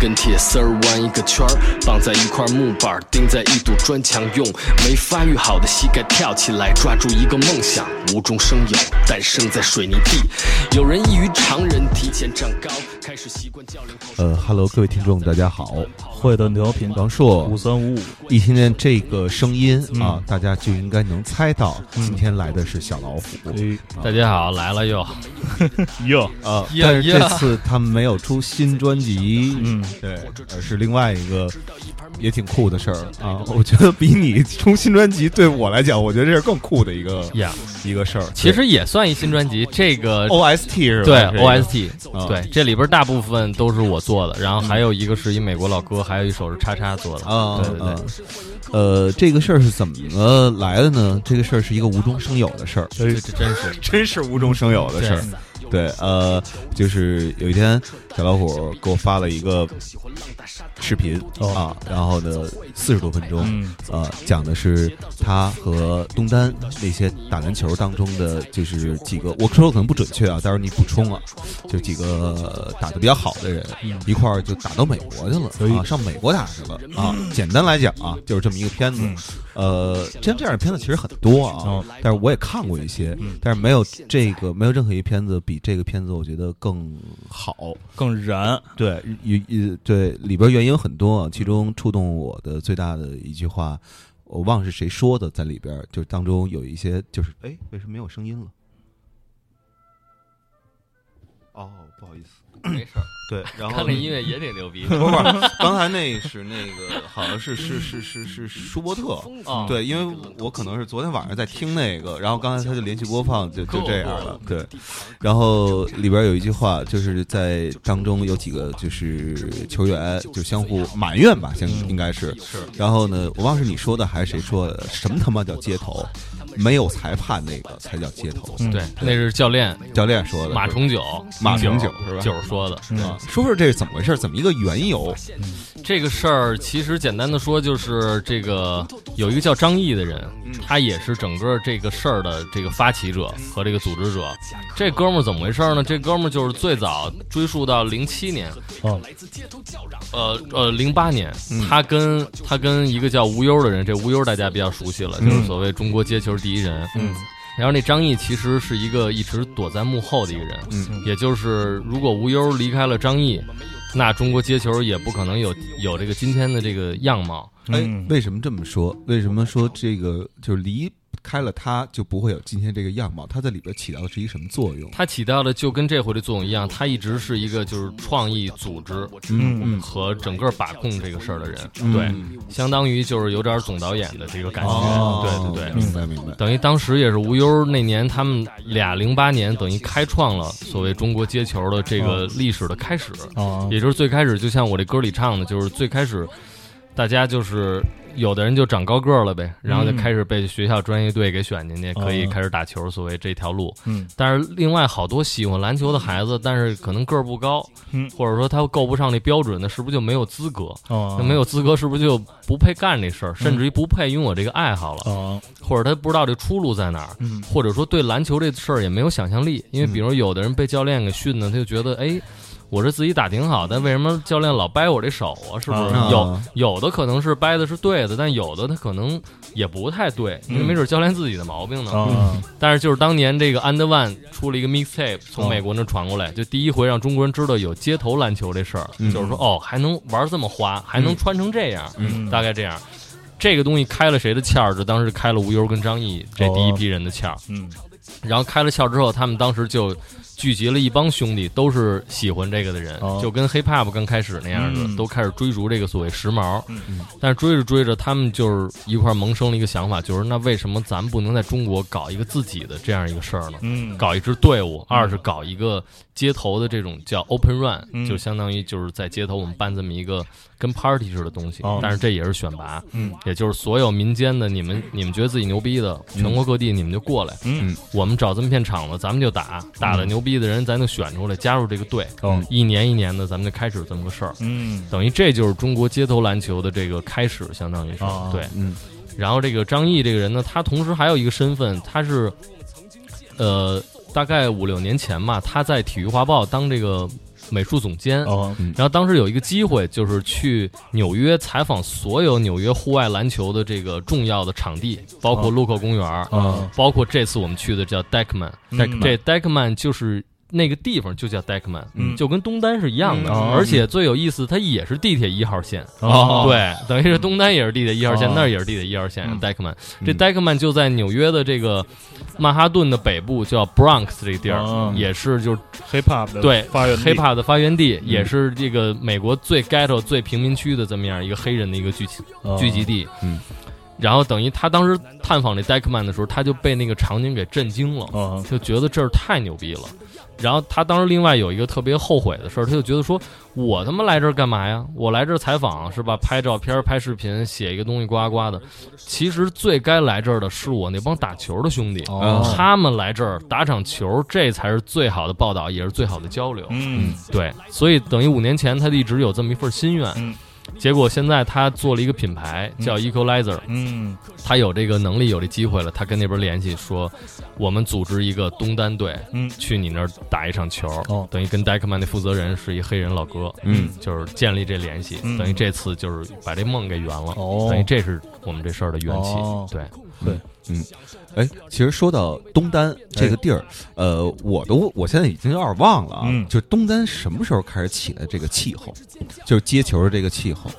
根铁丝儿弯一个圈儿，绑在一块木板儿，钉在一堵砖墙，用没发育好的膝盖跳起来，抓住一个梦想，无中生有，诞生在水泥地。有人异于常人，提前长高，开始习惯教练口呃哈喽，各位听众，大家好，会的调频王硕五三五五，一听见这个声音啊，大家就应该能猜到，今天来的是小老虎。哎大家好，来了又，哟，啊，但是这次他们没有出新专辑，嗯，对，而是另外一个也挺酷的事儿啊。我觉得比你出新专辑对我来讲，我觉得这是更酷的一个呀，一个事儿。其实也算一新专辑，这个 OST 是吧？对 OST，啊对，这里边大部分都是我做的，然后还有一个是一美国老哥，还有一首是叉叉做的，啊，对对对啊，呃，这个事儿是怎么来的呢？这个事儿是一个无中生有的事儿，这这真是 真是无中生有的事儿。对，呃，就是有一天小老虎给我发了一个视频、哦啊，然后呢四十多分钟，嗯呃，讲的是他和东单那些打篮球当中的就是几个，我说的可能不准确啊，待会儿你补充啊，就几个打的比较好的人、一块儿就打到美国去了哎啊，上美国打去了啊。简单来讲啊，就是这么一个片子。呃，像这样的片子其实很多啊，哦但是我也看过一些，但是没有这个没有任何一片子比这个片子我觉得更好。更燃，对，也也对里边原因很多，其中触动我的最大的一句话，我忘了是谁说的，在里边就当中有一些就是哎，为什么没有声音了？哦，不好意思，没事儿，对，然后看这音乐也挺牛逼不是，不刚才那是那个好像是是是是是舒伯特，啊，对，因为我可能是昨天晚上在听那个，然后刚才他就连续播放，就就这样了。对，然后里边有一句话，就是在当中有几个就是球员就相互埋怨吧，相应该是是。然后呢，我忘了是你说的还是谁说的，什么他妈叫街头？没有裁判那个才叫街头。嗯对，那是教练教练说的，马重九，马重九九是吧九说的。啊，说说这是怎么回事？怎么一个缘由？这个事儿其实简单的说，就是这个有一个叫张毅的人，他也是整个这个事儿的这个发起者和这个组织者。这哥们儿怎么回事呢？这哥们儿就是最早追溯到零七年，哦，呃呃，零八年，他跟他跟一个叫无忧的人，这无忧大家比较熟悉了，就是所谓中国街球第一人。嗯，然后那张毅其实是一个一直躲在幕后的一个人，嗯，也就是如果无忧离开了张毅，那中国街球也不可能有有这个今天的这个样貌。哎嗯，为什么这么说？为什么说这个就是离开了它就不会有今天这个样貌？它在里边起到的是一个什么作用？它起到的就跟这回的作用一样，它一直是一个就是创意组织，嗯嗯和整个把控这个事儿的人，嗯对，相当于就是有点总导演的这个感觉，哦对对对。明白明白。等于当时也是无忧那年，他们俩零八年等于开创了所谓中国街球的这个历史的开始，哦，也就是最开始，就像我这歌里唱的，就是最开始，大家就是有的人就长高个儿了呗，然后就开始被学校专业队给选进去，可以哦开始打球，所谓这条路。嗯但是另外好多喜欢篮球的孩子，但是可能个儿不高，嗯或者说他够不上那标准，的是不是就没有资格？哦，那没有资格，是不是就不配干这事儿，甚至于不配拥有这个爱好了？哦，或者他不知道这出路在哪儿，嗯或者说对篮球这事儿也没有想象力，因为比如有的人被教练给训呢，他就觉得哎。我是自己打挺好，但为什么教练老掰我这手啊？是不是啊有有的可能是掰的是对的，但有的他可能也不太对，因为没准教练自己的毛病呢。嗯，但是就是当年这个 And One 出了一个 mixtape，从美国那传过来，就第一回让中国人知道有街头篮球这事儿，就是说哦，还能玩这么花，还能穿成这样，嗯大概这样。这个东西开了谁的窍儿？就当时开了无忧跟张毅这第一批人的窍儿。嗯然后开了窍之后，他们当时就聚集了一帮兄弟，都是喜欢这个的人，哦就跟 hip hop 刚开始那样的，嗯都开始追逐这个所谓时髦。嗯但是追着追着，他们就是一块儿萌生了一个想法，就是那为什么咱们不能在中国搞一个自己的这样一个事儿呢？嗯，搞一支队伍，二是搞一个街头的这种叫 open run，、嗯就相当于就是在街头我们办这么一个跟 party 似的东西，哦。但是这也是选拔，嗯，也就是所有民间的你们你们觉得自己牛逼的，全国各地你们就过来，嗯，我们找这么片场子，咱们就打，打的牛逼的人咱就选出来加入这个队，哦。一年一年的咱们就开始这么个事儿，嗯。等于这就是中国街头篮球的这个开始，相当于是、哦。对，嗯。然后这个张毅这个人呢，他同时还有一个身份，他是，呃，大概五六年前吧，他在《体育画报》当这个美术总监。哦，然后当时有一个机会，就是去纽约采访所有纽约户外篮球的这个重要的场地，包括哦。路口公园，哦。包括这次我们去的叫 Deckman，、嗯这 Deckman 就是那个地方就叫 Deckman，、嗯。就跟东单是一样的，而且最有意思，它也是地铁一号线。哦，对，等于是东单也是地铁一号线，哦。那儿也是地铁一号线。嗯。Deckman，这 Deckman 就在纽约的这个曼哈顿的北部，叫 Bronx 这个地儿，哦。也是就是 hip hop 的对发源地。Hip hop 的发源地，也是这个美国最 ghetto、最贫民区的这么样一个黑人的一个聚集哦。聚集地。嗯，然后等于他当时探访这 Deckman 的时候，他就被那个场景给震惊了，哦。就觉得这儿太牛逼了。然后他当时另外有一个特别后悔的事儿，他就觉得说，我他妈来这儿干嘛呀？我来这儿采访是吧？拍照片、拍视频、写一个东西，呱呱的。其实最该来这儿的是我那帮打球的兄弟，哦他们来这儿打场球，这才是最好的报道，也是最好的交流。嗯对，所以等于五年前他一直有这么一份心愿，嗯结果现在他做了一个品牌叫 Equalizer，、嗯。他有这个能力，有这机会了，他跟那边联系说，我们组织一个东单队嗯。去你那儿打一场球，哦。等于跟 Deckman 那负责人是一黑人老哥，嗯，就是建立这联系，嗯。等于这次就是把这梦给圆了，哦。等于这是我们这事儿的缘起，对。对，哎，其实说到东单这个地儿，呃，我都我现在已经有点忘了啊，嗯就东单什么时候开始起的这个气候，就是接球的这个气候，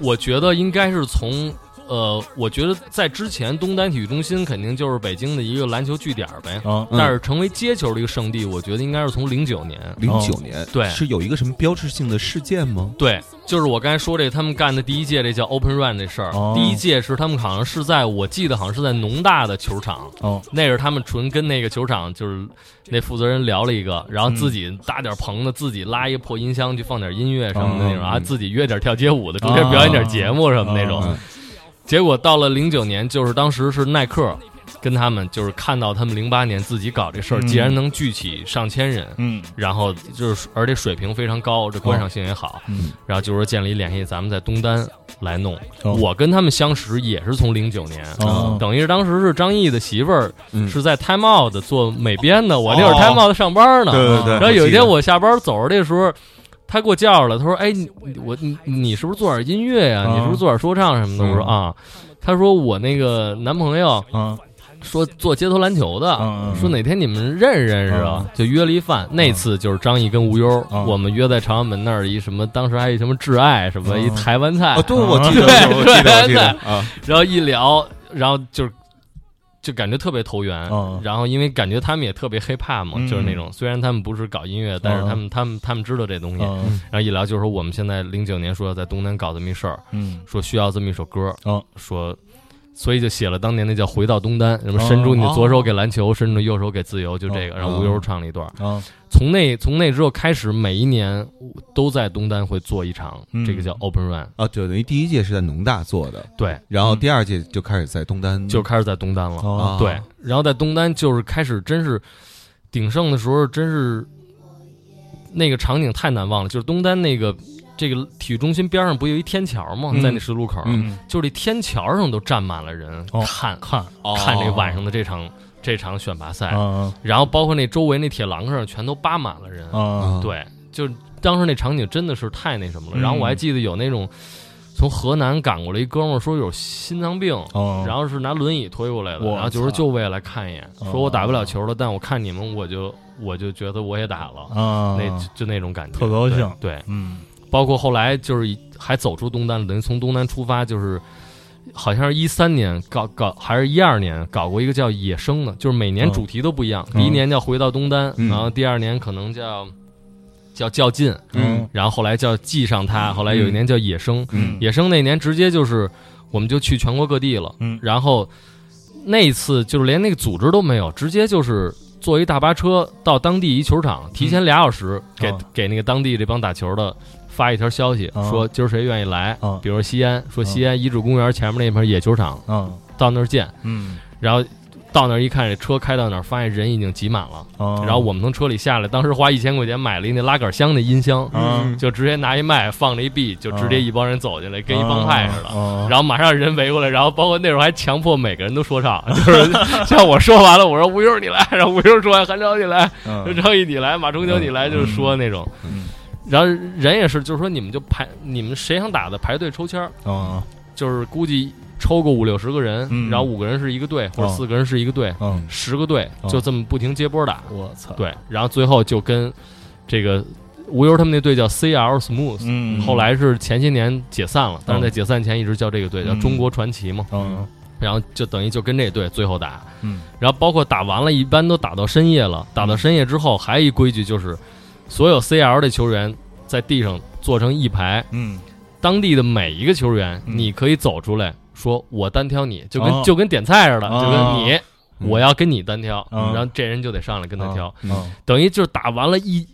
我觉得应该是从。呃，我觉得在之前，东单体育中心肯定就是北京的一个篮球据点呗。啊嗯但是成为街球的一个圣地，我觉得应该是从零九年。零九年，对是有一个什么标志性的事件吗？对，就是我刚才说这，他们干的第一届这叫 Open Run 这事儿。哦第一届是他们好像是在我记得好像是在农大的球场，哦那是他们纯跟那个球场就是那负责人聊了一个，然后自己搭点棚子，自己拉一个破音箱去放点音乐什么的那种，哦啊，自己约点跳街舞的，中间表演点节目什么那种。嗯结果到了零九年，就是当时是耐克跟他们就是看到他们零八年自己搞这事儿，嗯。既然能聚起上千人，嗯。然后就是而且水平非常高，这观赏性也好，嗯。然后就说建立联系，咱们在东单来弄。哦。我跟他们相识也是从零九年，哦。等于是当时是张译的媳妇儿嗯。是在 Time Out 做美编的，我那会儿哦。Time Out 上班呢。对对对。然后有一天我我下班走着的时候。他给我叫着了，他说：“哎，你我你你是不是做点音乐呀、哦你是不是做点说唱什么的？”我说：“嗯啊。”他说：“我那个男朋友啊说做街头篮球的，嗯嗯说哪天你们认识认识啊？就约了一饭。那次就是张译跟吴优，嗯。我们约在朝阳门那儿一什么，当时还有什么挚爱什么、嗯。一台湾菜，哦，对，我记得，对我记得，我记对得啊，然后一聊，然后就是就感觉特别投缘。嗯然后因为感觉他们也特别 hiphop 嘛，嗯就是那种虽然他们不是搞音乐，但是他们他们他们知道这东西。嗯然后一聊就是说我们现在零九年说要在东南搞这么一事儿，嗯说需要这么一首歌，哦说。所以就写了当年那叫《回到东单》，什么哦伸出你的左手给篮球，伸出右手给自由，就这个。然后吴优唱了一段。啊从那从那之后开始，每一年都在东单会做一场，嗯这个叫 Open Run。啊，对等于第一届是在农大做的，对，然后第二届就开始在东单，就开始在东单了。哦对，然后在东单就是开始，真是鼎盛的时候，真是那个场景太难忘了。就是东单那个这个体育中心边上不有一天桥吗？嗯。在那十字路口，嗯。就是这天桥上都站满了人、哦。看看哦。看这晚上的这场这场选拔赛，啊然后包括那周围那铁栏杆上全都扒满了人。啊对，就当时那场景真的是太那什么了。嗯。然后我还记得有那种从河南赶过来一哥们儿说有心脏病，哦。然后是拿轮椅推过来的，然后就说就为了看一眼，哦说我打不了球了，但我看你们我就我就觉得我也打了，啊那就就那种感觉，特高兴。对。对，嗯包括后来就是还走出东单，等于从东单出发就是。好像是一三年搞搞，还是一二年搞过一个叫野生的，就是每年嗯主题都不一样。嗯第一年叫回到东单，嗯然后第二年可能叫叫较劲，嗯然后后来叫记上他，后来有一年叫野生。嗯野生那年直接就是，我们就去全国各地了。嗯然后那一次就是连那个组织都没有，直接就是坐一大巴车到当地一球场，提前俩小时给、哦给那个当地这帮打球的发一条消息，哦说今儿谁愿意来，哦比如西安，说西安遗址公园前面那片野球场，啊到那儿见。嗯。然后到那儿一看，这车开到那儿，发现人已经挤满了。啊然后我们从车里下来，当时花一千块钱买了一那拉杆箱的音箱，啊就直接拿一麦放了一 B，就直接一帮人走进来，跟一帮派似的。啊然后马上人围过来，然后包括那时候还强迫每个人都说唱，就是像我说完了，我说吴优你来，然后吴优说完韩超你来，嗯。张毅你来，马中秋你来，就是说那种。嗯然后人也是，就是说你们就排，你们谁想打的排队抽签儿，嗯就是估计抽个五六十个人，嗯。然后五个人是一个队，或者哦。四个人是一个队，嗯，十个队哦。就这么不停接波打。我操，对，然后最后就跟这个无忧他们那队叫 CL Smooth，、嗯，后来是前些年解散了，但是在解散前一直叫这个队叫嗯。中国传奇嘛，嗯然后就等于就跟这队最后打，嗯。然后包括打完了，一般都打到深夜了，打到深夜之后还有一规矩就是，所有 CL 的球员在地上坐成一排，嗯。当地的每一个球员，嗯。你可以走出来说，我单挑你，就跟、哦。就跟点菜似的，哦。就跟你。嗯。我要跟你单挑，嗯然后这人就得上来跟他挑，嗯。等于就是打完了一，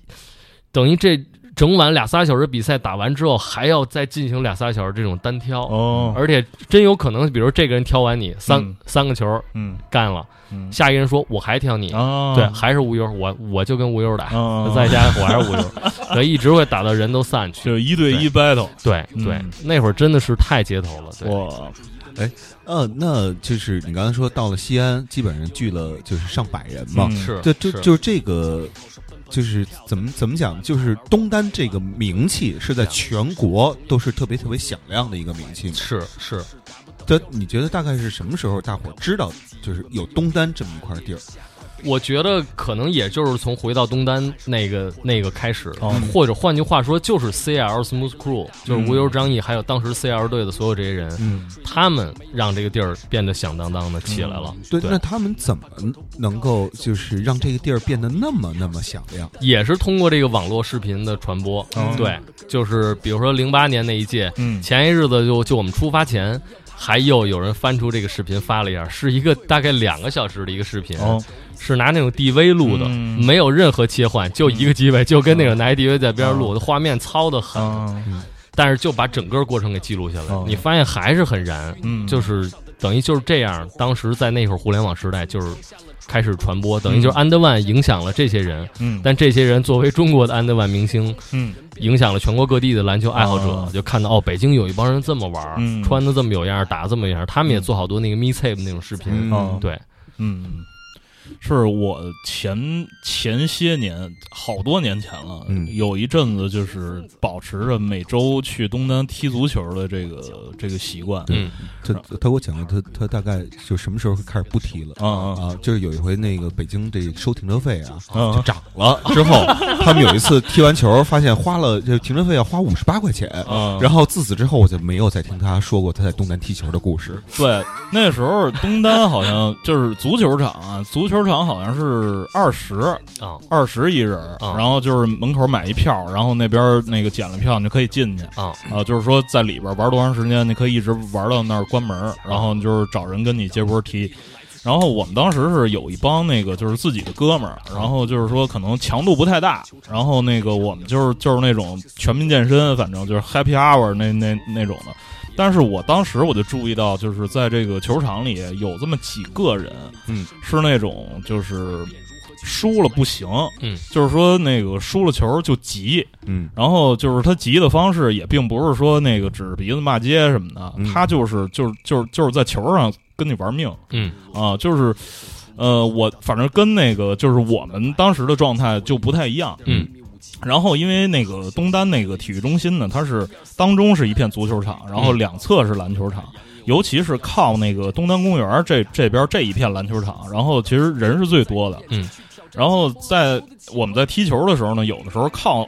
等于这整晚俩仨小时比赛打完之后，还要再进行俩仨小时这种单挑，哦，而且真有可能，比如这个人挑完你三、嗯。三个球嗯。干了，嗯。下一个人说我还挑你，啊，对，还是无忧，我我就跟无忧打，啊，在家我还是无忧，所以一直会打到人都散去。就是一对一 battle，对对嗯，那会儿真的是太街头了，对，哇，呃，那就是你刚才说到了西安，基本上聚了就是上百人嘛。嗯是，对，就就是这个，就是怎么怎么讲，就是东单这个名气是在全国都是特别特别响亮的一个名气嘛。是是，这你觉得大概是什么时候大伙知道，就是有东单这么一块地儿？我觉得可能也就是从回到东单那个那个开始，哦或者换句话说，就是 CL Smooth Crew，就是无忧张毅，还有当时 CL 队的所有这些人，嗯他们让这个地儿变得响当当的起来了。对，那他们怎么能够就是让这个地儿变得那么那么响亮？也是通过这个网络视频的传播，哦对，就是比如说零八年那一届，嗯前一日子就就我们出发前，还又有人翻出这个视频发了一下，是一个大概两个小时的一个视频，哦。是拿那种 DV 录的，嗯。没有任何切换，就一个机位，就跟那个拿 DV 在边上录，画面糙的很，啊但是就把整个过程给记录下来，哦。你发现还是很燃，嗯。就是等于就是这样。当时在那会儿互联网时代，就是开始传播，等于就是安德万影响了这些人，嗯。但这些人作为中国的安德万明星，嗯。影响了全国各地的篮球爱好者，哦。就看到哦，北京有一帮人这么玩儿，嗯。穿的这么有样儿，打这么有样，他们也做好多那个 me tape 那种视频，对，嗯，是我前前些年好多年前了，嗯有一阵子就是保持着每周去东单踢足球的这个这个习惯。嗯他他给我讲了，他他大概就什么时候开始不踢了。啊啊啊，就是有一回那个北京这收停车费啊，啊就涨了。之后他们有一次踢完球，发现花了这停车费要花五十八块钱。啊！然后自此之后，我就没有再听他说过他在东单踢球的故事。对，那时候东单好像就是足球场啊，足球场好像是二十啊二十一人，啊然后就是门口买一票，然后那边那个检了票，你就可以进去。啊啊，就是说在里边玩多长时间，你可以一直玩到那儿关门，然后就是找人跟你接波踢。然后我们当时是有一帮那个就是自己的哥们儿，然后就是说可能强度不太大，然后那个我们就是就是那种全民健身，反正就是 Happy Hour 那那那种的。但是我当时我就注意到，就是在这个球场里有这么几个人，嗯，是那种就是输了不行，嗯，就是说那个输了球就急，嗯。然后就是他急的方式也并不是说那个指着鼻子骂街什么的，嗯。他就是就是就是就是在球上跟你玩命。嗯。啊，就是呃，我反正跟那个就是我们当时的状态就不太一样。嗯然后因为那个东单那个体育中心呢，它是当中是一片足球场，然后嗯两侧是篮球场。尤其是靠那个东单公园这这边这一片篮球场，然后其实人是最多的。嗯，然后在我们在踢球的时候呢，有的时候靠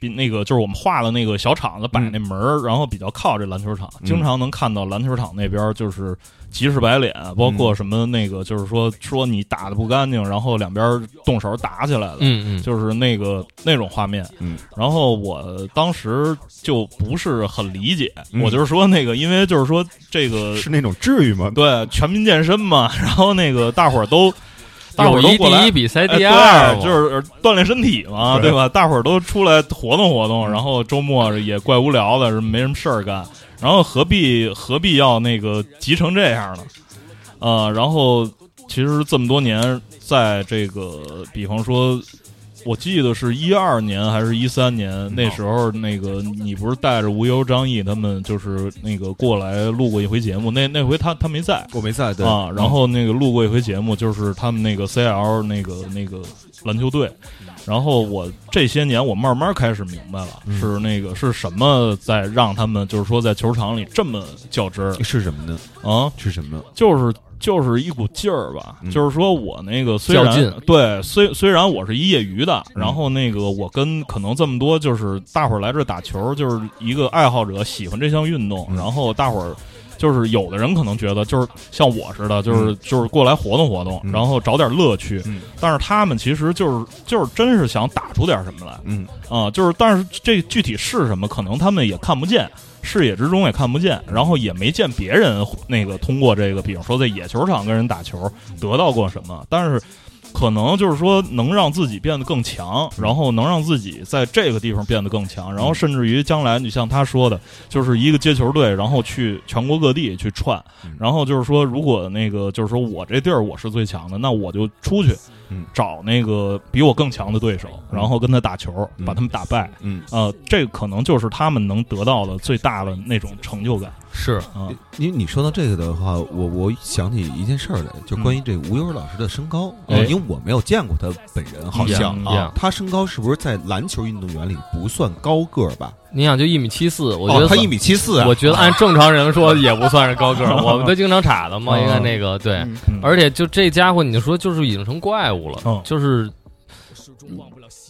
比那个就是我们画的那个小场子摆那门儿，然后比较靠这篮球场，嗯经常能看到篮球场那边就是急赤白脸，包括什么那个就是说说你打的不干净，然后两边动手打起来了。嗯嗯，就是那个那种画面，嗯，然后我当时就不是很理解，嗯我就是说那个，因为就是说这个 是那种至于吗？对全民健身嘛，然后那个大伙儿都，大伙友谊儿都过来第一，比赛哎第二就是锻炼身体嘛，对对吧？大伙儿都出来活动活动，然后周末也怪无聊的，没什么事儿干，然后何必何必要那个急成这样呢？呃，然后其实这么多年，在这个比方说我记得是一二年还是一三年，那时候那个你不是带着无忧、张译他们就是那个过来录过一回节目，那那回他他没在我没在，对啊，然后那个录过一回节目，就是他们那个 CL 那个那个篮球队。然后我这些年我慢慢开始明白了，是那个是什么在让他们就是说在球场里这么较真儿是什么呢？啊？是什么呢？就是就是一股劲儿吧，嗯就是说我那个虽然对虽虽然我是一业余的，然后那个我跟可能这么多就是大伙儿来这儿打球，就是一个爱好者喜欢这项运动，嗯然后大伙儿。就是有的人可能觉得，就是像我似的，就是、就是过来活动活动，嗯。然后找点乐趣。嗯。但是他们其实就是就是真是想打出点什么来。嗯。啊、就是但是这具体是什么，可能他们也看不见，视野之中也看不见，然后也没见别人那个通过这个，比如说在野球场跟人打球得到过什么，但是。可能就是说能让自己变得更强，然后能让自己在这个地方变得更强，然后甚至于将来，你像他说的，就是一个接球队，然后去全国各地去串嗯，然后就是说，如果那个就是说我这地儿我是最强的，那我就出去嗯。找那个比我更强的对手，然后跟他打球，嗯。把他们打败。嗯，呃，这个可能就是他们能得到的最大的那种成就感是啊。因为你说到这个的话，我我想起一件事儿来，就关于这吴优老师的身高，哎。因为我没有见过他本人，好像嗯啊呀，他身高是不是在篮球运动员里不算高个儿吧？你想就一米七四，我觉得哦他一米七四啊，我觉得按正常人说 也不算是高个儿，我们都经常查的嘛。嗯应该那个对，嗯。嗯。而且就这家伙，你就说就是已经成怪物了，嗯就是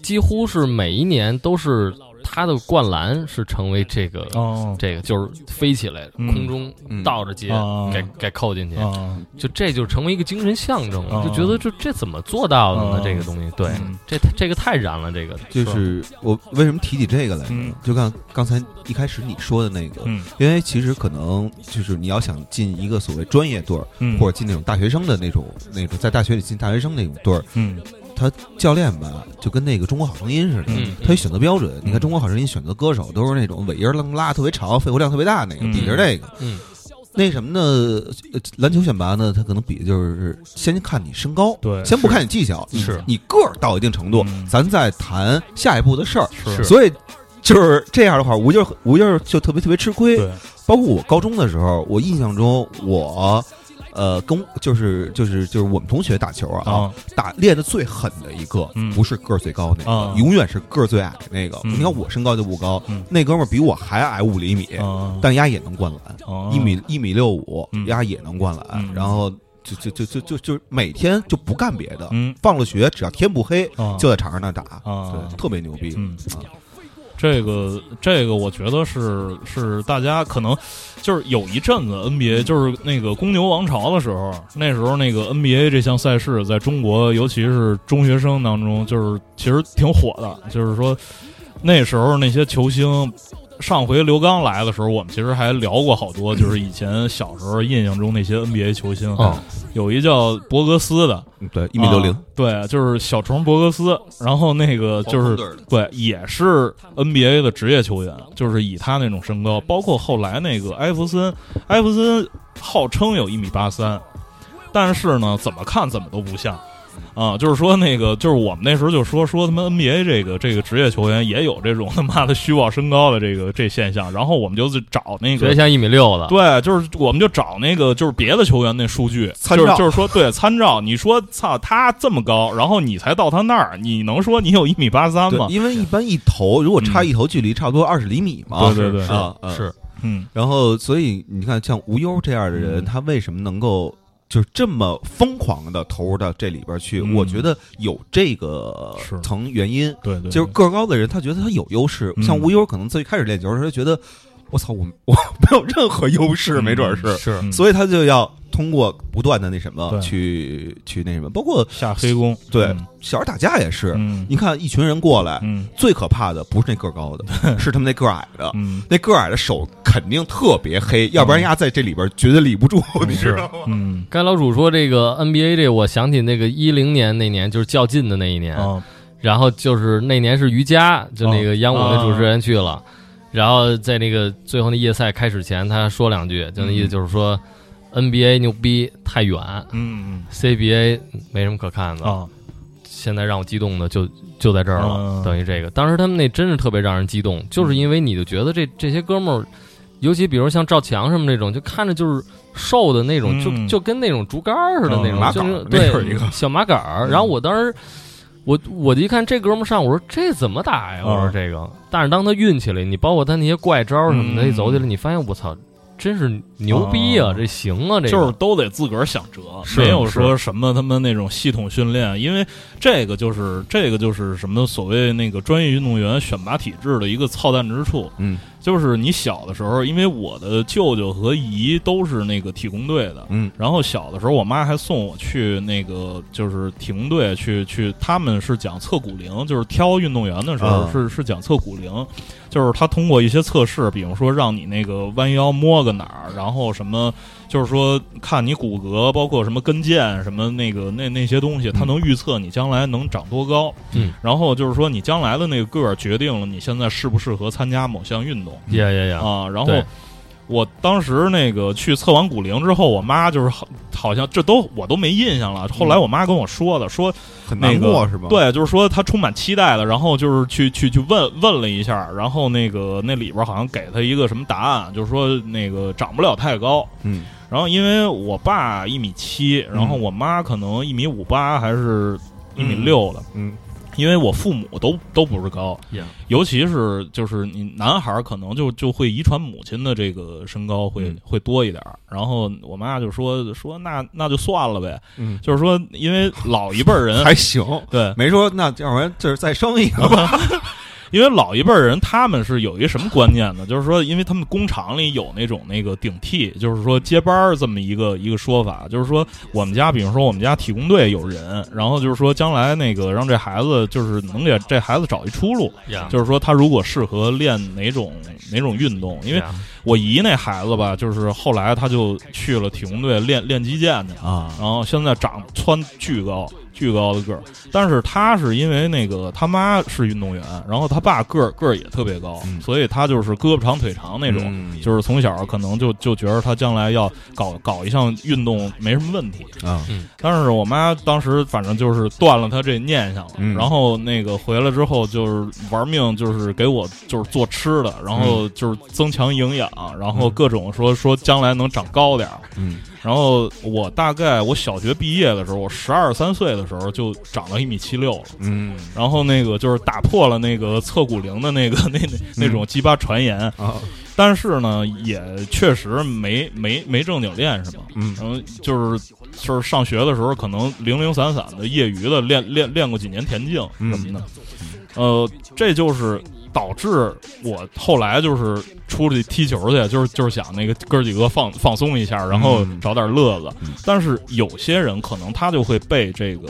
几乎是每一年都是他的灌篮是成为这个、哦这个就是飞起来，嗯空中嗯倒着接，啊给给扣进去，啊，就这就成为一个精神象征了，啊就觉得这这怎么做到的呢？啊这个东西，对，嗯这这个太燃了，这个就是我为什么提起这个来呢嗯？就刚刚才一开始你说的那个，嗯因为其实可能就是你要想进一个所谓专业队儿，嗯，或者进那种大学生的那种那种在大学里进大学生那种队儿，嗯他教练吧就跟那个中国好声音似的，嗯他有选择标准。你看中国好声音选择歌手都是那种尾音楞拉特别长，肺活量特别大那个，嗯比着这个。嗯那什么呢？呃篮球选拔呢，他可能比的就是先看你身高，对先不看你技巧，你是你个儿到一定程度，嗯咱再谈下一步的事儿。是所以就是这样的话，吴就是吴就是就特别特别吃亏。对包括我高中的时候，我印象中我。呃，跟就是就是就是我们同学打球啊，啊打练的最狠的一个，嗯不是个儿最高那个，啊永远是个儿最矮那个。嗯你看我身高就不高，嗯那哥们儿比我还矮五厘米，啊，但丫也能灌篮，啊一米一米六五嗯，丫也能灌篮。嗯然后就就就就就就每天就不干别的，嗯放了学只要天不黑啊就在场上那打，啊对，特别牛逼。嗯啊，这个这个，我觉得是是大家可能就是有一阵子 NBA 就是那个公牛王朝的时候，那时候那个 NBA 这项赛事在中国，尤其是中学生当中，就是其实挺火的。就是说那时候那些球星，上回刘刚来的时候，我们其实还聊过好多，就是以前小时候印象中那些 NBA 球星，哦有一叫博格斯的，嗯对，一米六零啊，对，就是小虫博格斯，然后那个就是对，也是 NBA 的职业球员，就是以他那种身高，包括后来那个艾弗森，艾弗森号称有一米八三，但是呢，怎么看怎么都不像。啊，就是说那个，就是我们那时候就说说他们 NBA 这个这个职业球员也有这种他妈的虚报身高的这个这现象，然后我们就去找那个别像一米六的，对，就是我们就找那个就是别的球员那数据，参就是就是说对参照。你说操他这么高，然后你才到他那儿，你能说你有一米八三吗，？因为一般一投如果差一投距离差不多二十厘米嘛，对对对啊，嗯。是。嗯。然后，所以你看，像吴优这样的人，嗯。他为什么能够就是这么疯狂的投入到这里边去？嗯我觉得有这个层原因，对对，就是个高的人，他觉得他有优势。嗯像吴优，可能最开始练球的时候，他觉得我操，我我没有任何优势，嗯没准是，是嗯所以他就要通过不断的那什么去去那什么，包括下黑工，对嗯小孩打架也是。嗯你看一群人过来，嗯最可怕的不是那个高的，是他们那个矮的。嗯，那个矮的手肯定特别黑，要不然丫在这里边绝对立不住，你知道吗？嗯刚才老主说这个 NBA 这，我想起那个一零年那年，就是较劲的那一年，啊然后就是那年是瑜伽，就那个央五的主持人去了，然后在那个最后那夜赛开始前，他说两句，就那意思就是说、NBA 牛逼太远嗯，CBA 没什么可看的，啊现在让我激动的就就在这儿了，嗯等于这个。当时他们那真是特别让人激动，就是因为你就觉得这这些哥们儿，尤其比如像赵强什么那种，就看着就是瘦的那种，嗯就就跟那种竹竿儿似的那种，就是对个小马杆儿。然后我当时。我我一看这哥们上，我说这怎么打呀？我说嗯这个，但是当他运起来，你包括他那些怪招什么的，嗯。一走起来，你发现我操，真是牛逼啊！哦这行啊，这个。就是都得自个儿想辙，没有说什么他们那种系统训练，因为这个就是这个就是什么所谓那个专业运动员选拔体制的一个操蛋之处，嗯就是你小的时候，因为我的舅舅和姨都是那个体工队的，嗯。然后小的时候，我妈还送我去那个就是体工队去去，他们是讲测骨龄，就是挑运动员的时候啊。是、是讲测骨龄，就是他通过一些测试，比如说让你那个弯腰摸个哪儿，然后什么，就是说看你骨骼，包括什么跟腱什么那个那那些东西，他能预测你将来能长多高。嗯，然后就是说你将来的那个个儿决定了你现在适不适合参加某项运动。呀呀呀！啊，然后对我当时那个去测完骨龄之后，我妈就是好好像这都我都没印象了。后来我妈跟我说的，说很那个难过是吧？，对，就是说她充满期待的，然后就是去去去问问了一下，然后那个那里边好像给她一个什么答案，就是说那个长不了太高。嗯然后因为我爸一米七，然后我妈可能一米五八还是一米六的，嗯因为我父母都都不是高，呀尤其是就是你男孩儿可能就就会遗传母亲的这个身高会、嗯会多一点儿。然后我妈就说说那那就算了呗，嗯，就是说因为老一辈人还行，对，没说那要不然就是再生一个吧。因为老一辈人他们是有一什么观念呢？就是说，因为他们工厂里有那种那个顶替，就是说接班儿这么一个一个说法，就是说我们家，比如说我们家体工队有人，然后就是说将来那个让这孩子就是能给这孩子找一出路，呀，就是说他如果适合练哪种哪种运动，因为我姨那孩子吧，就是后来他就去了体工队练练击剑去，啊然后现在长蹿巨高，巨高的个儿。但是他是因为那个他妈是运动员，然后他爸个儿个儿也特别高，嗯。所以他就是胳膊长腿长那种。嗯。就是从小可能就就觉得他将来要搞搞一项运动没什么问题，啊。但是我妈当时反正就是断了他这念想了，嗯。然后那个回来之后就是玩命，就是给我就是做吃的，然后就是增强营养，然后各种说说将来能长高点儿。嗯然后我大概我小学毕业的时候，我十二三岁的时候就长到一米七六了。嗯。然后那个就是打破了那个测骨龄的那个 那那那种鸡巴传言，啊。但是呢，也确实没没没正经练什么。嗯。然后就是就是上学的时候，可能零零散散的业余的练练练过几年田径什么的，呃，这就是导致我后来就是出去踢球去，就是就是想那个哥几个放放松一下，然后嗯找点乐子。嗯但是有些人可能他就会被这个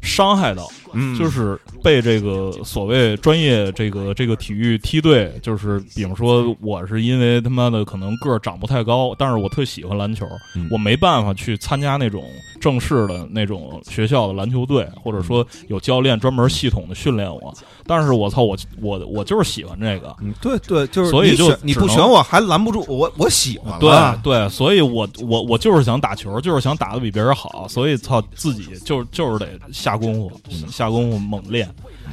伤害到，嗯，就是被这个所谓专业这个这个体育梯队，就是比如说我是因为他妈的可能个儿长不太高，但是我特喜欢篮球，嗯。我没办法去参加那种正式的那种学校的篮球队，或者说有教练专门系统的训练我，但是我操我我我就是喜欢这个。嗯对对，就是所以就你不选我还拦不住我，我喜欢对对，所以我我我就是想打球，就是想打的比别人好，所以操自己就就是得下下功夫，下功夫猛练。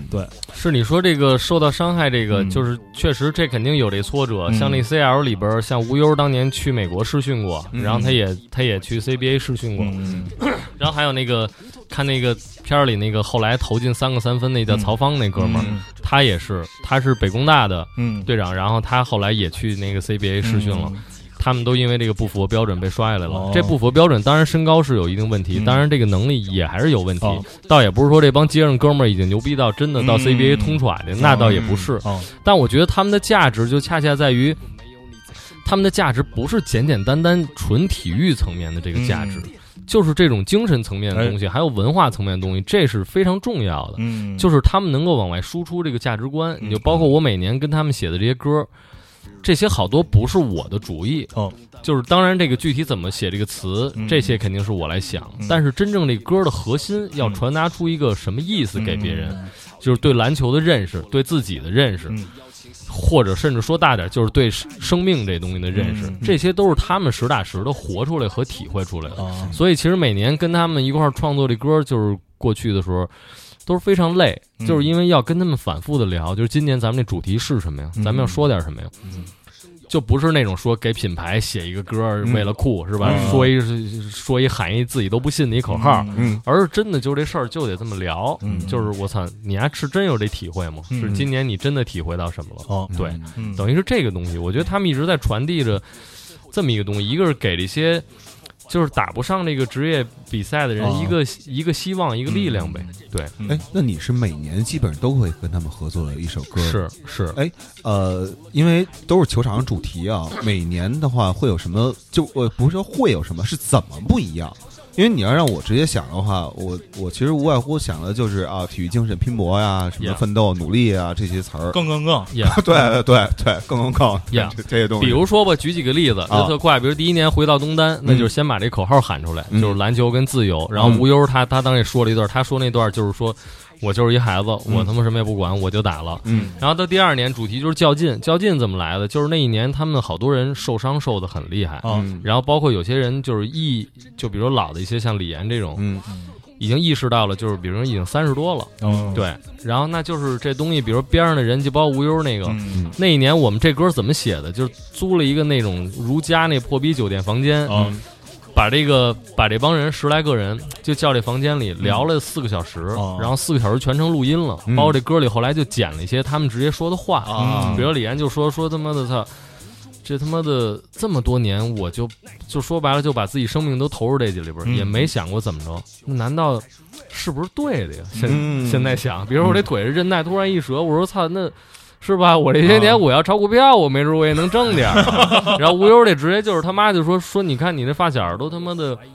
对是你说这个受到伤害，这个就是确实这肯定有这挫折。像那 CL 里边，像吴优当年去美国试训过，然后他也他也去 CBA 试训过，然后还有那个看那个片里那个后来投进三个三分那叫曹芳那哥们儿，他也是他是北工大的，队长，然后他后来也去那个 CBA 试训了。他们都因为这个不符合标准被刷下来了。哦。这不符合标准，当然身高是有一定问题，嗯。当然这个能力也还是有问题。哦。倒也不是说这帮街上哥们儿已经牛逼到真的到嗯。CBA 通耍去，那倒也不是。哦，但我觉得他们的价值就恰恰在于，他们的价值不是简简单单纯体育层面的这个价值，就是这种精神层面的东西，还有文化层面的东西，这是非常重要的。嗯，就是他们能够往外输出这个价值观，嗯。你就包括我每年跟他们写的这些歌，这些好多不是我的主意。哦，就是当然这个具体怎么写这个词，嗯。这些肯定是我来想。嗯，但是真正这歌的核心要嗯传达出一个什么意思给别人，嗯就是对篮球的认识，对自己的认识，嗯。或者甚至说大点，就是对生生命这东西的认识，嗯。这些都是他们实打实的活出来和体会出来的。啊，所以其实每年跟他们一块儿创作这歌，就是过去的时候，都是非常累，嗯。就是因为要跟他们反复的聊，就是今年咱们这主题是什么呀？嗯。咱们要说点什么呀？嗯就不是那种说给品牌写一个歌为了酷是吧？嗯说一说一喊一自己都不信的一口号，嗯而是真的就这事儿就得这么聊。嗯就是我操，你还是真有这体会吗？嗯是今年你真的体会到什么了？哦，对，嗯，等于是这个东西，我觉得他们一直在传递着这么一个东西，一个是给这些就是打不上这个职业比赛的人哦一个、一个希望，一个力量呗。对，嗯哎，那你是每年基本上都会跟他们合作的一首歌？是是，哎，呃，因为都是球场主题啊，每年的话会有什么？就我不是说会有什么，是怎么不一样？因为你要让我直接想的话，我我其实无外乎想的就是啊，体育精神、拼搏呀，什么奋斗、努力啊这些词儿。更更更，呀、对对对，更更更 Yeah 这这些东西。比如说吧，举几个例子，啊就特怪。比如第一年回到东单，那就是先把这口号喊出来，嗯就是篮球跟自由。然后嗯无忧他他当时也说了一段，他说那段就是说，我就是一孩子，嗯我他妈什么也不管，我就打了。嗯然后到第二年，主题就是较劲。较劲怎么来的？就是那一年他们好多人受伤受的很厉害，啊嗯然后包括有些人就是意，就比如老的一些像李岩这种，嗯已经意识到了，就是比如说已经三十多了，嗯，对。然后那就是这东西，比如边上的人，就包括无忧那个，嗯那一年我们这歌怎么写的？就是租了一个那种如家那破逼酒店房间，啊把这个把这帮人十来个人就叫这房间里聊了四个小时，哦。然后四个小时全程录音了，嗯。包括这歌里后来就剪了一些他们直接说的话，啊。比如李岩就说说他妈的操。这他妈的这么多年，我就就说白了，就把自己生命都投入这里边，嗯。也没想过怎么着。那难道是不是对的呀？现、嗯。现在想，比如说我这腿这韧带突然一折，我说操，那是吧？我这些年我要炒股票，我没准我也能挣点儿。然后无忧这直接就是他妈就说说，你看你这发小都他妈的。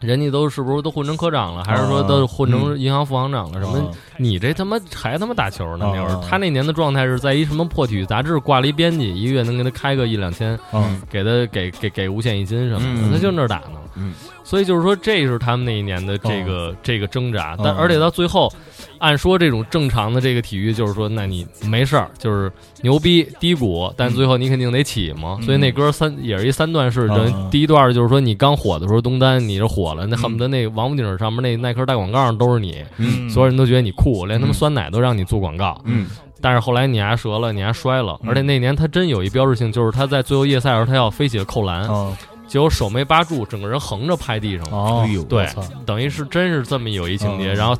人家都是不是都混成科长了，还是说都混成银行副行长了？什么？啊你这他妈还他妈打球呢？啊那会儿他那年的状态是在一什么破体育杂志挂了一编辑，一个月能给他开个一两千，啊给他给给给五险一金什么的，嗯他就那儿打呢。嗯。所以就是说，这是他们那一年的这个、这个挣扎，但哦而且到最后，按说这种正常的这个体育，就是说，那你没事儿，就是牛逼低谷，但最后你肯定得起嘛。嗯。所以那歌三也是一三段式，哦等于第一段就是说你刚火的时候，东单你就火了，那恨不得那王府井上面那耐克大广告上都是你，嗯。所有人都觉得你酷，连他妈嗯酸奶都让你做广告。嗯。但是后来你还折了，你还摔了，嗯。而且那年他真有一标志性，就是他在最后夜赛的时候，他要飞起来扣篮，啊结果手没扒住，整个人横着拍地上了。哦哎呦对，等于是真是这么有一情节，嗯然后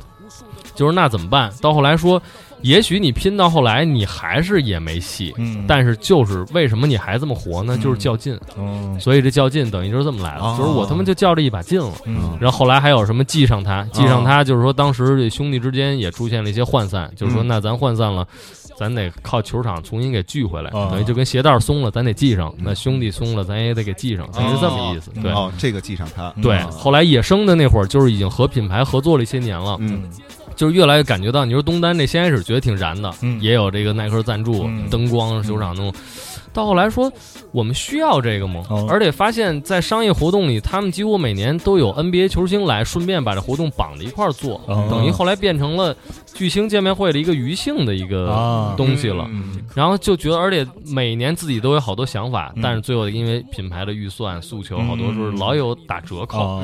就是那怎么办？到后来说，也许你拼到后来你还是也没戏，嗯，但是就是为什么你还这么活呢？嗯就是较劲，嗯所以这较劲等于就是这么来的，哦就是我他妈就较这一把劲了。嗯然后后来还有什么记上他，记上他，就是说当时这兄弟之间也出现了一些涣散，就是说嗯那咱涣散了。咱得靠球场重新给聚回来，哦等于就跟鞋带松了，咱得系上；那兄弟松了，咱也得给系上，等于是这么意思。对哦，这个系上它。对，嗯后来野生的那会儿，就是已经和品牌合作了一些年了，嗯就是越来越感觉到，你说东单那先开始觉得挺燃的，嗯也有这个耐克赞助、嗯灯光、球场弄，到后来说我们需要这个吗？哦而且发现，在商业活动里，他们几乎每年都有 NBA 球星来，顺便把这活动绑在一块儿做，哦等于后来变成了巨星见面会的一个余兴的一个啊东西了。嗯然后就觉得，而且每年自己都有好多想法，嗯但是最后因为品牌的预算诉求，嗯好多时候老有打折扣。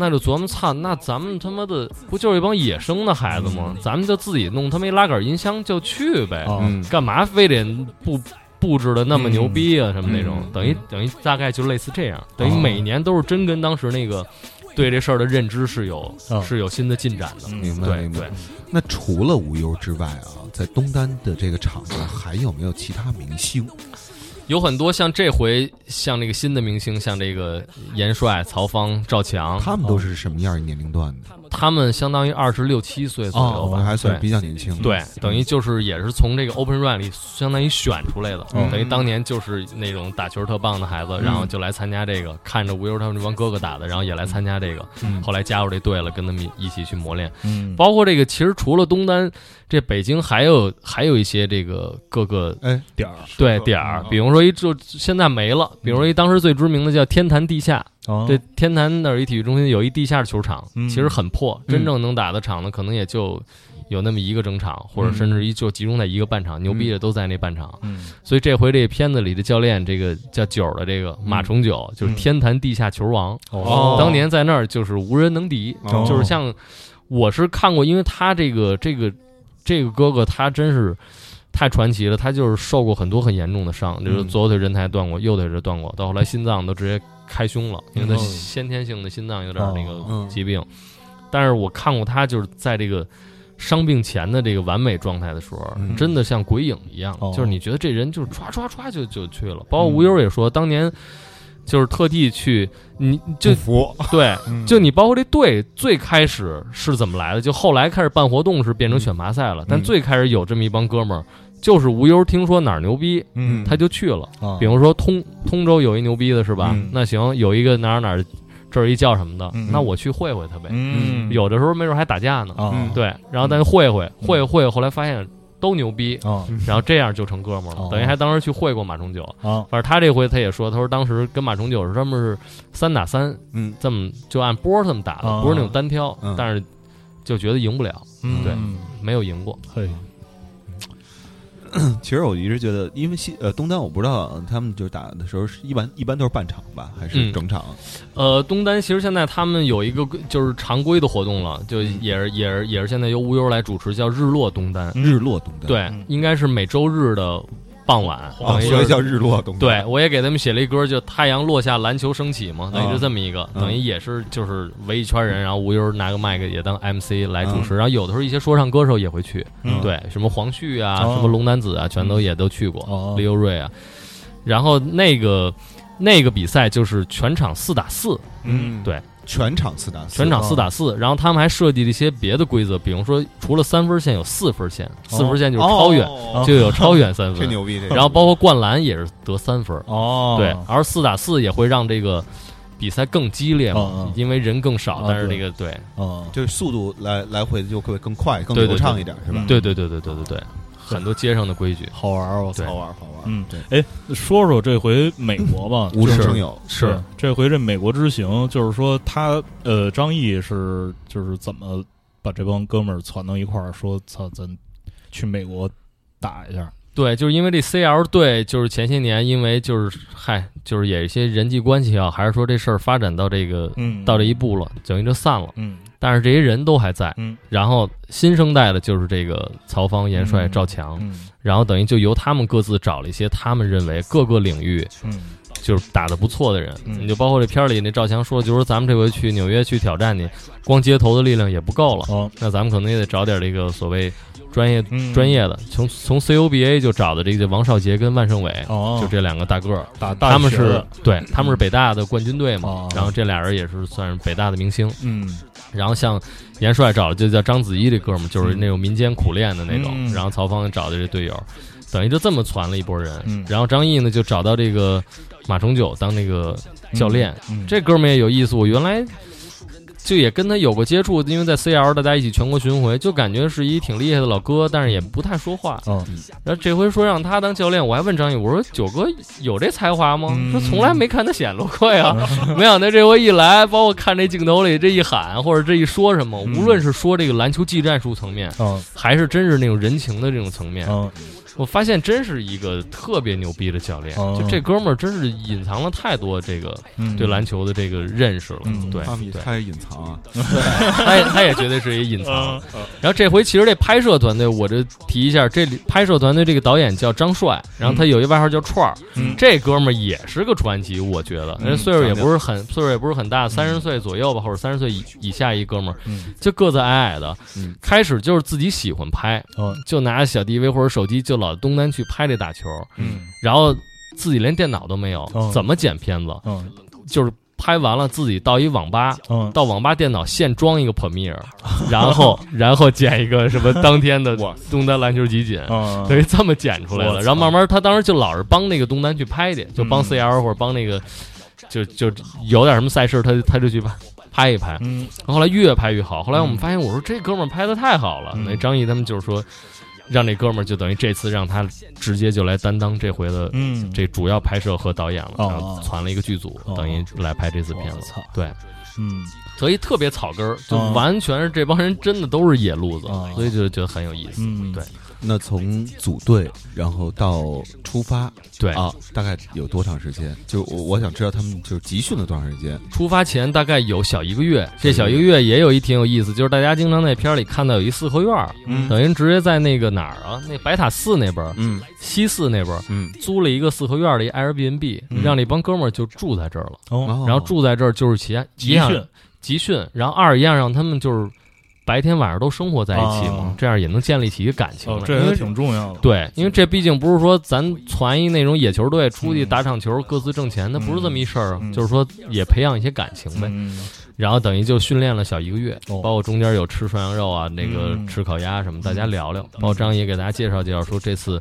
那就琢磨，操，那咱们他妈的不就是一帮野生的孩子吗？咱们就自己弄他妈一拉杆音箱就去呗，干嘛非得布布置的那么牛逼啊？什么那种，嗯等于等于大概就类似这样，等于哦每年都是真跟当时那个对这事儿的认知是有、哦是有新的进展的。嗯明白明白。那除了无忧之外啊，在东单的这个场上还有没有其他明星？有很多像这回像这个新的明星，像这个严帅、曹芳、赵强，他们都是什么样的年龄段的？他们相当于二十六七岁左右吧，还算对。比较年轻。对，等于就是也是从这个 Open Run 里相当于选出来的，嗯。等于当年就是那种打球特棒的孩子，然后就来参加这个，看着无忧他们这帮哥哥打的，然后也来参加这个，嗯。后来加入这队了，跟他们一起去磨练。嗯。包括这个，其实除了东单，这北京还有还有一些这个各个哎，点儿对点儿，比如说一就现在没了，比如说一当时最知名的叫天坛地下，哦。这天坛那儿一体育中心有一地下的球场，嗯。其实很破，真正能打的场呢，可能也就有那么一个整场，或者甚至一就集中在一个半场，牛逼的都在那半场。嗯。所以这回这片子里的教练，这个叫九儿的这个马崇九，就是天坛地下球王，哦。当年在那儿就是无人能敌，哦。就是像。我是看过，因为他这个这个这个哥哥他真是太传奇了，他就是受过很多很严重的伤，就是左腿韧带断过，右腿是断过，到后来心脏都直接开胸了，因为他哦先天性的心脏有点那个嗯。疾病。但是我看过他就是在这个伤病前的这个完美状态的时候，嗯。真的像鬼影一样，哦。就是你觉得这人就是唰唰唰就就去了。包括吴优也说，当年就是特地去，你就服，对，嗯。就你包括这队最开始是怎么来的？就后来开始办活动是变成选拔赛了，但最开始有这么一帮哥们儿，就是无忧听说哪儿牛逼，嗯。他就去了。啊。比如说通通州有一牛逼的是吧？嗯。那行，有一个哪儿哪儿这儿一叫什么的，嗯那我去会会他呗。嗯。有的时候没准还打架呢。啊。对，然后但会会会会，后来发现都牛逼，啊。然后这样就成哥们儿哦。了。等于还当时去会过马崇九。啊。反正他这回他也说，他说当时跟马崇九是他们是三打三，嗯。这么就按波儿这么打的，啊。不是那种单挑，嗯。但是就觉得赢不了，嗯。对没有赢过。嘿 其实我一直觉得，因为西呃东单我不知道他们就是打的时候是一般一般都是半场吧，还是嗯整场？呃，东单其实现在他们有一个就是常规的活动了，就也是也是也是现在由无忧来主持，叫日落东单。日落东单，对嗯，应该是每周日的傍晚，啊，等于就是所以叫日落东。对，我也给他们写了一歌，就太阳落下，篮球升起嘛，等于是这么一个，嗯。等于也是就是围一圈人，然后无忧拿个麦克也当 MC 来主嗯。持，然后有的时候一些说唱歌手也会去，嗯。对，什么黄旭啊，哦。什么龙男子啊，全都也都去过，哦。李优瑞啊，然后那个那个比赛就是全场四打四，嗯，对，全场四打四，全场四打四，然后他们还设计了一些别的规则，比如说除了三分线有四分线，四分线就是超远，哦。就有超远三分，这牛逼，这个然后包括灌篮也是得三分，哦。对，而四打四也会让这个比赛更激烈嘛，因为人更少，啊但是这个对，哦。就是速度来来回就会更快、更流畅一点，是吧？对对对对对对对，很多街上的规矩。好玩儿我操。好玩好玩。嗯对，哎，说说这回美国吧，无就是中生有，是这回这美国之行，就是说他呃，张译是就是怎么把这帮哥们儿攒到一块儿，说操，咱去美国打一下，对，就是因为这 CL 队，就是前些年因为就是嗨，就是也有一些人际关系啊，还是说这事儿发展到这个嗯。到这一步了，等于就散了。嗯但是这些人都还在，嗯。然后新生代的就是这个曹芳、严帅、嗯。赵强，嗯。然后等于就由他们各自找了一些他们认为各个领域嗯。就是打得不错的人，嗯。你就包括这片儿里那赵强说，就是说咱们这回去纽约去挑战去，光街头的力量也不够了，哦。那咱们可能也得找点这个所谓专业、嗯。专业的，从从 COBA 就找的这个王少杰跟万胜伟，哦，就这两个大个儿，他们是对，他们是北大的冠军队嘛，哦。然后这俩人也是算是北大的明星，嗯然后像严帅找的就叫章子怡这哥们儿，就是那种民间苦练的那种，嗯。然后曹芳找的这队友，等于就这么攒了一波人，嗯。然后张译呢就找到这个马崇九当那个教练，嗯。这哥们儿也有意思，我原来。就也跟他有过接触，因为在 CL 大家一起全国巡回，就感觉是一挺厉害的老哥，但是也不太说话。嗯然后这回说让他当教练，我还问张毅，我说九哥有这才华吗？嗯说从来没看他显露过呀。没想到这回一来，包括看这镜头里这一喊或者这一说什么，嗯无论是说这个篮球技战术层面，哦还是真是那种人情的这种层面，哦我发现真是一个特别牛逼的教练。哦就这哥们儿真是隐藏了太多这个嗯对篮球的这个认识了。嗯对他们也隐藏啊！他也他也绝对是一隐藏。嗯然后这回其实这拍摄团队，我这提一下，这里拍摄团队这个导演叫张帅，然后他有一外号叫串儿，嗯这哥们儿也是个传奇，我觉得，嗯人岁数也不是很岁数也不是很大，三十岁左右吧，或者三十岁以以下一哥们儿，嗯就个子矮矮的嗯，开始就是自己喜欢拍，哦就拿小 DV 或者手机就老东单去拍这打球，嗯。然后自己连电脑都没有哦，怎么剪片子？哦。就是拍完了自己到一网吧，哦。到网吧电脑现装一个 Premiere，然后 然后剪一个什么当天的东单篮球集锦，哦。等于这么剪出来的。然后慢慢他当时就老是帮那个东单去拍去，就帮嗯 CL 或者帮那个，就就有点什么赛事，他他就去拍拍一拍。嗯。后来越拍越好，后来我们嗯。发现，我说这哥们儿拍的太好了。嗯。那张译他们就是说，让这哥们儿就等于这次让他直接就来担当这回的嗯。这主要拍摄和导演了，哦。然后攒了一个剧组，哦。等于来拍这次片子。对，嗯。所以特别草根儿，就哦。完全是这帮人真的都是野路子哦，所以就觉得很有意思。嗯。对，那从组队然后到出发对。啊，大概有多长时间？就我我想知道他们就是集训了多长时间？出发前大概有小一个月，这小一个月也有一挺有意思，就是大家经常在片儿里看到有一四合院等于直接在那个哪儿啊，那白塔寺那边儿，嗯。西寺那边儿嗯，租了一个四合院儿的一 Airbnb，、嗯。让那帮哥们儿就住在这儿了，哦，然后住在这儿就是其一集训。集训，然后二一样让他们就是白天晚上都生活在一起嘛，哦这样也能建立起一个感情这也挺重要的。对，因为这毕竟不是说咱攒一那种野球队出去打场球各自挣钱，那不是这么一事儿啊，嗯。就是说也培养一些感情呗。嗯，然后等于就训练了小一个月，哦。包括中间有吃涮羊肉啊，那个嗯。吃烤鸭什么，大家聊聊。包括张也给大家介绍介绍，说这次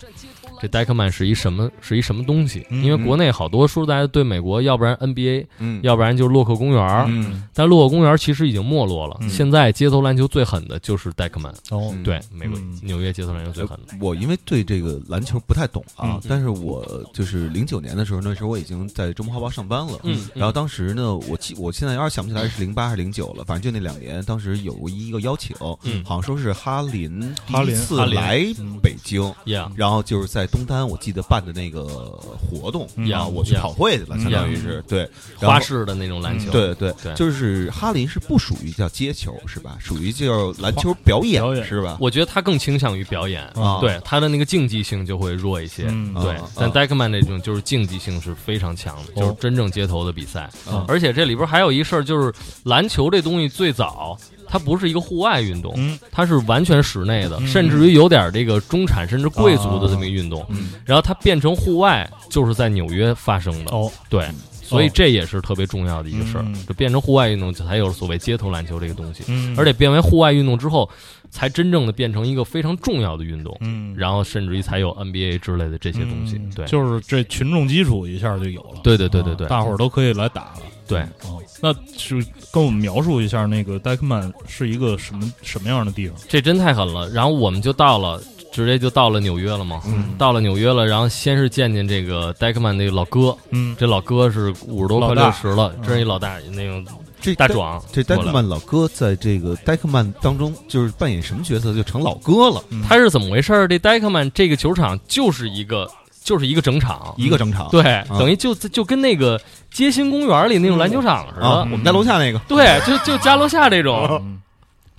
这 Deckman 是一什么是一什么东西？嗯因为国内好多说大家对美国，要不然 NBA，嗯。要不然就是洛克公园。嗯。但洛克公园其实已经没落了，嗯。现在街头篮球最狠的就是 Deckman，哦，嗯。对，美国嗯。纽约街头篮球最狠的。我因为对这个篮球不太懂啊嗯，但是我就是零九年的时候，那时候我已经在《周末画报》上班了。嗯，然后当时呢，我记我现在有点想不起来是零八还是零九了，反正就那两年，当时有过一个邀请，嗯。好像说是哈林哈林第一次哈林来嗯。北京然后就是在东单，我记得办的那个活动嗯。啊，我去跑会去了，嗯。相当于是对。花式的那种篮球，对对对。就是哈林是不属于叫接球是吧？属于叫篮球表演是吧？我觉得他更倾向于表演，啊。对他的那个竞技性就会弱一些。嗯。对啊，但啊 Deckman 那种就是竞技性是非常强的，就是真正街头的比赛。啊而且这里边还有一事儿，就是篮球这东西最早它不是一个户外运动，嗯它是完全室内的，嗯甚至于有点这个中产甚至贵族的这么一个运动。嗯然后它变成户外，就是在纽约发生的。哦，对，所以这也是特别重要的一个事儿嗯，就变成户外运动，才有所谓街头篮球这个东西。嗯，而且变为户外运动之后，才真正的变成一个非常重要的运动。嗯，然后甚至于才有 NBA 之类的这些东西。嗯对，就是这群众基础一下就有了。对对对对对啊大伙儿都可以来打了。对，哦，那就跟我们描述一下那个 Deckman 是一个什么什么样的地方？这真太狠了。然后我们就到了，直接就到了纽约了嘛。嗯到了纽约了，然后先是见见这个 Deckman 那个老哥，嗯，这老哥是五十多快六十了，嗯真是一老大那种这大壮。这过来 Deckman 老哥在这个 Deckman 当中就是扮演什么角色，就成老哥了，嗯他是怎么回事儿？这 Deckman 这个球场就是一个就是一个整场，一个整场。对，等于就就跟那个街心公园里那种篮球场似的。啊，我们家楼下那个，对，就就家楼下这种，嗯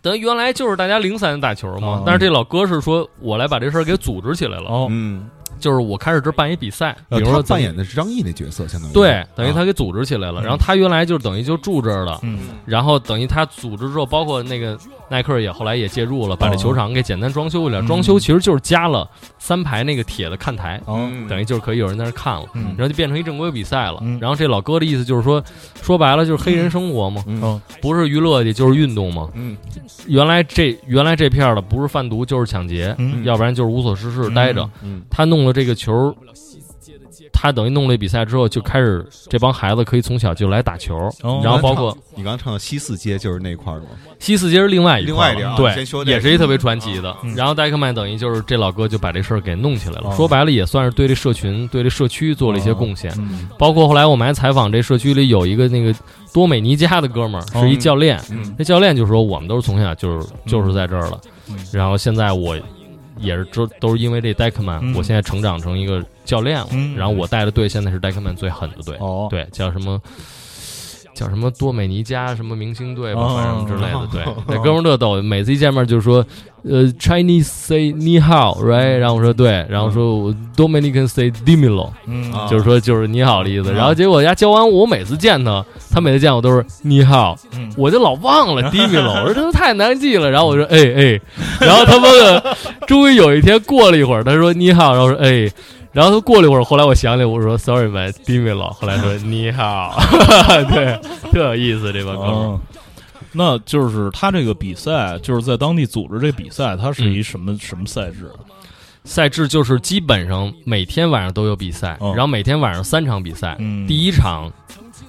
等于原来就是大家零散打球嘛哦，但是这老哥是说我来把这事儿给组织起来了，哦，嗯，就是我开始这办一比赛，比呃如说扮演的是张译那角色，相当于。对，等于他啊给组织起来了。嗯。然后他原来就等于就住这儿了，嗯。然后等于他组织之后，包括那个耐克也后来也介入了，把这球场给简单装修一点。嗯装修其实就是加了三排那个铁的看台，等于就是可以有人在那看了。嗯然后就变成一正规比赛了嗯。然后这老哥的意思就是说，说白了就是黑人生活嘛，不是娱乐去就是运动嘛。嗯原来这原来这片儿的不是贩毒就是抢劫，嗯要不然就是无所事事待着。嗯他弄了这个球，他等于弄了比赛之后，就开始这帮孩子可以从小就来打球，哦然后包括你刚刚唱的西四街就是那块儿的吗？西四街是另外一块儿另外一点啊对也是一特别传奇的。嗯。然后戴克曼等于就是这老哥就把这事儿给弄起来了，哦。说白了也算是对这社群、对这社区做了一些贡献。嗯。包括后来我们还采访这社区里有一个那个多美尼加的哥们儿，哦。是一教练。嗯。这教练就说我们都是从小就是就是在这儿了，嗯。然后现在我也是都都是因为这 Deckman，、嗯。我现在成长成一个教练了，嗯。然后我带的队现在是 Deckman 最狠的队，哦，对，叫什么？叫什么多美尼加什么明星队吧，哦反正之类的。对哦，那哥们儿特逗，每次一见面就说，呃，Chinese say 你好，right？然后我说对，然后说我 Dominican say Dimilo，嗯啊就是说就是你好的意思。然后结果人家教完我，每次见他，他每次见我都是你好，嗯我就老忘了 Dimilo，我说这都太难记了。然后我说哎哎，然后他妈的，终于有一天过了一会儿，他说你好，然后我说哎。然后他过了一会儿，后来我想起来，我说 “sorry man, Dimilo”，后来说你好，对，特有意思这帮哥们那就是他这个比赛，就是在当地组织这比赛，它是一什么、什么赛制？赛制就是基本上每天晚上都有比赛，哦。然后每天晚上三场比赛。嗯，第一场，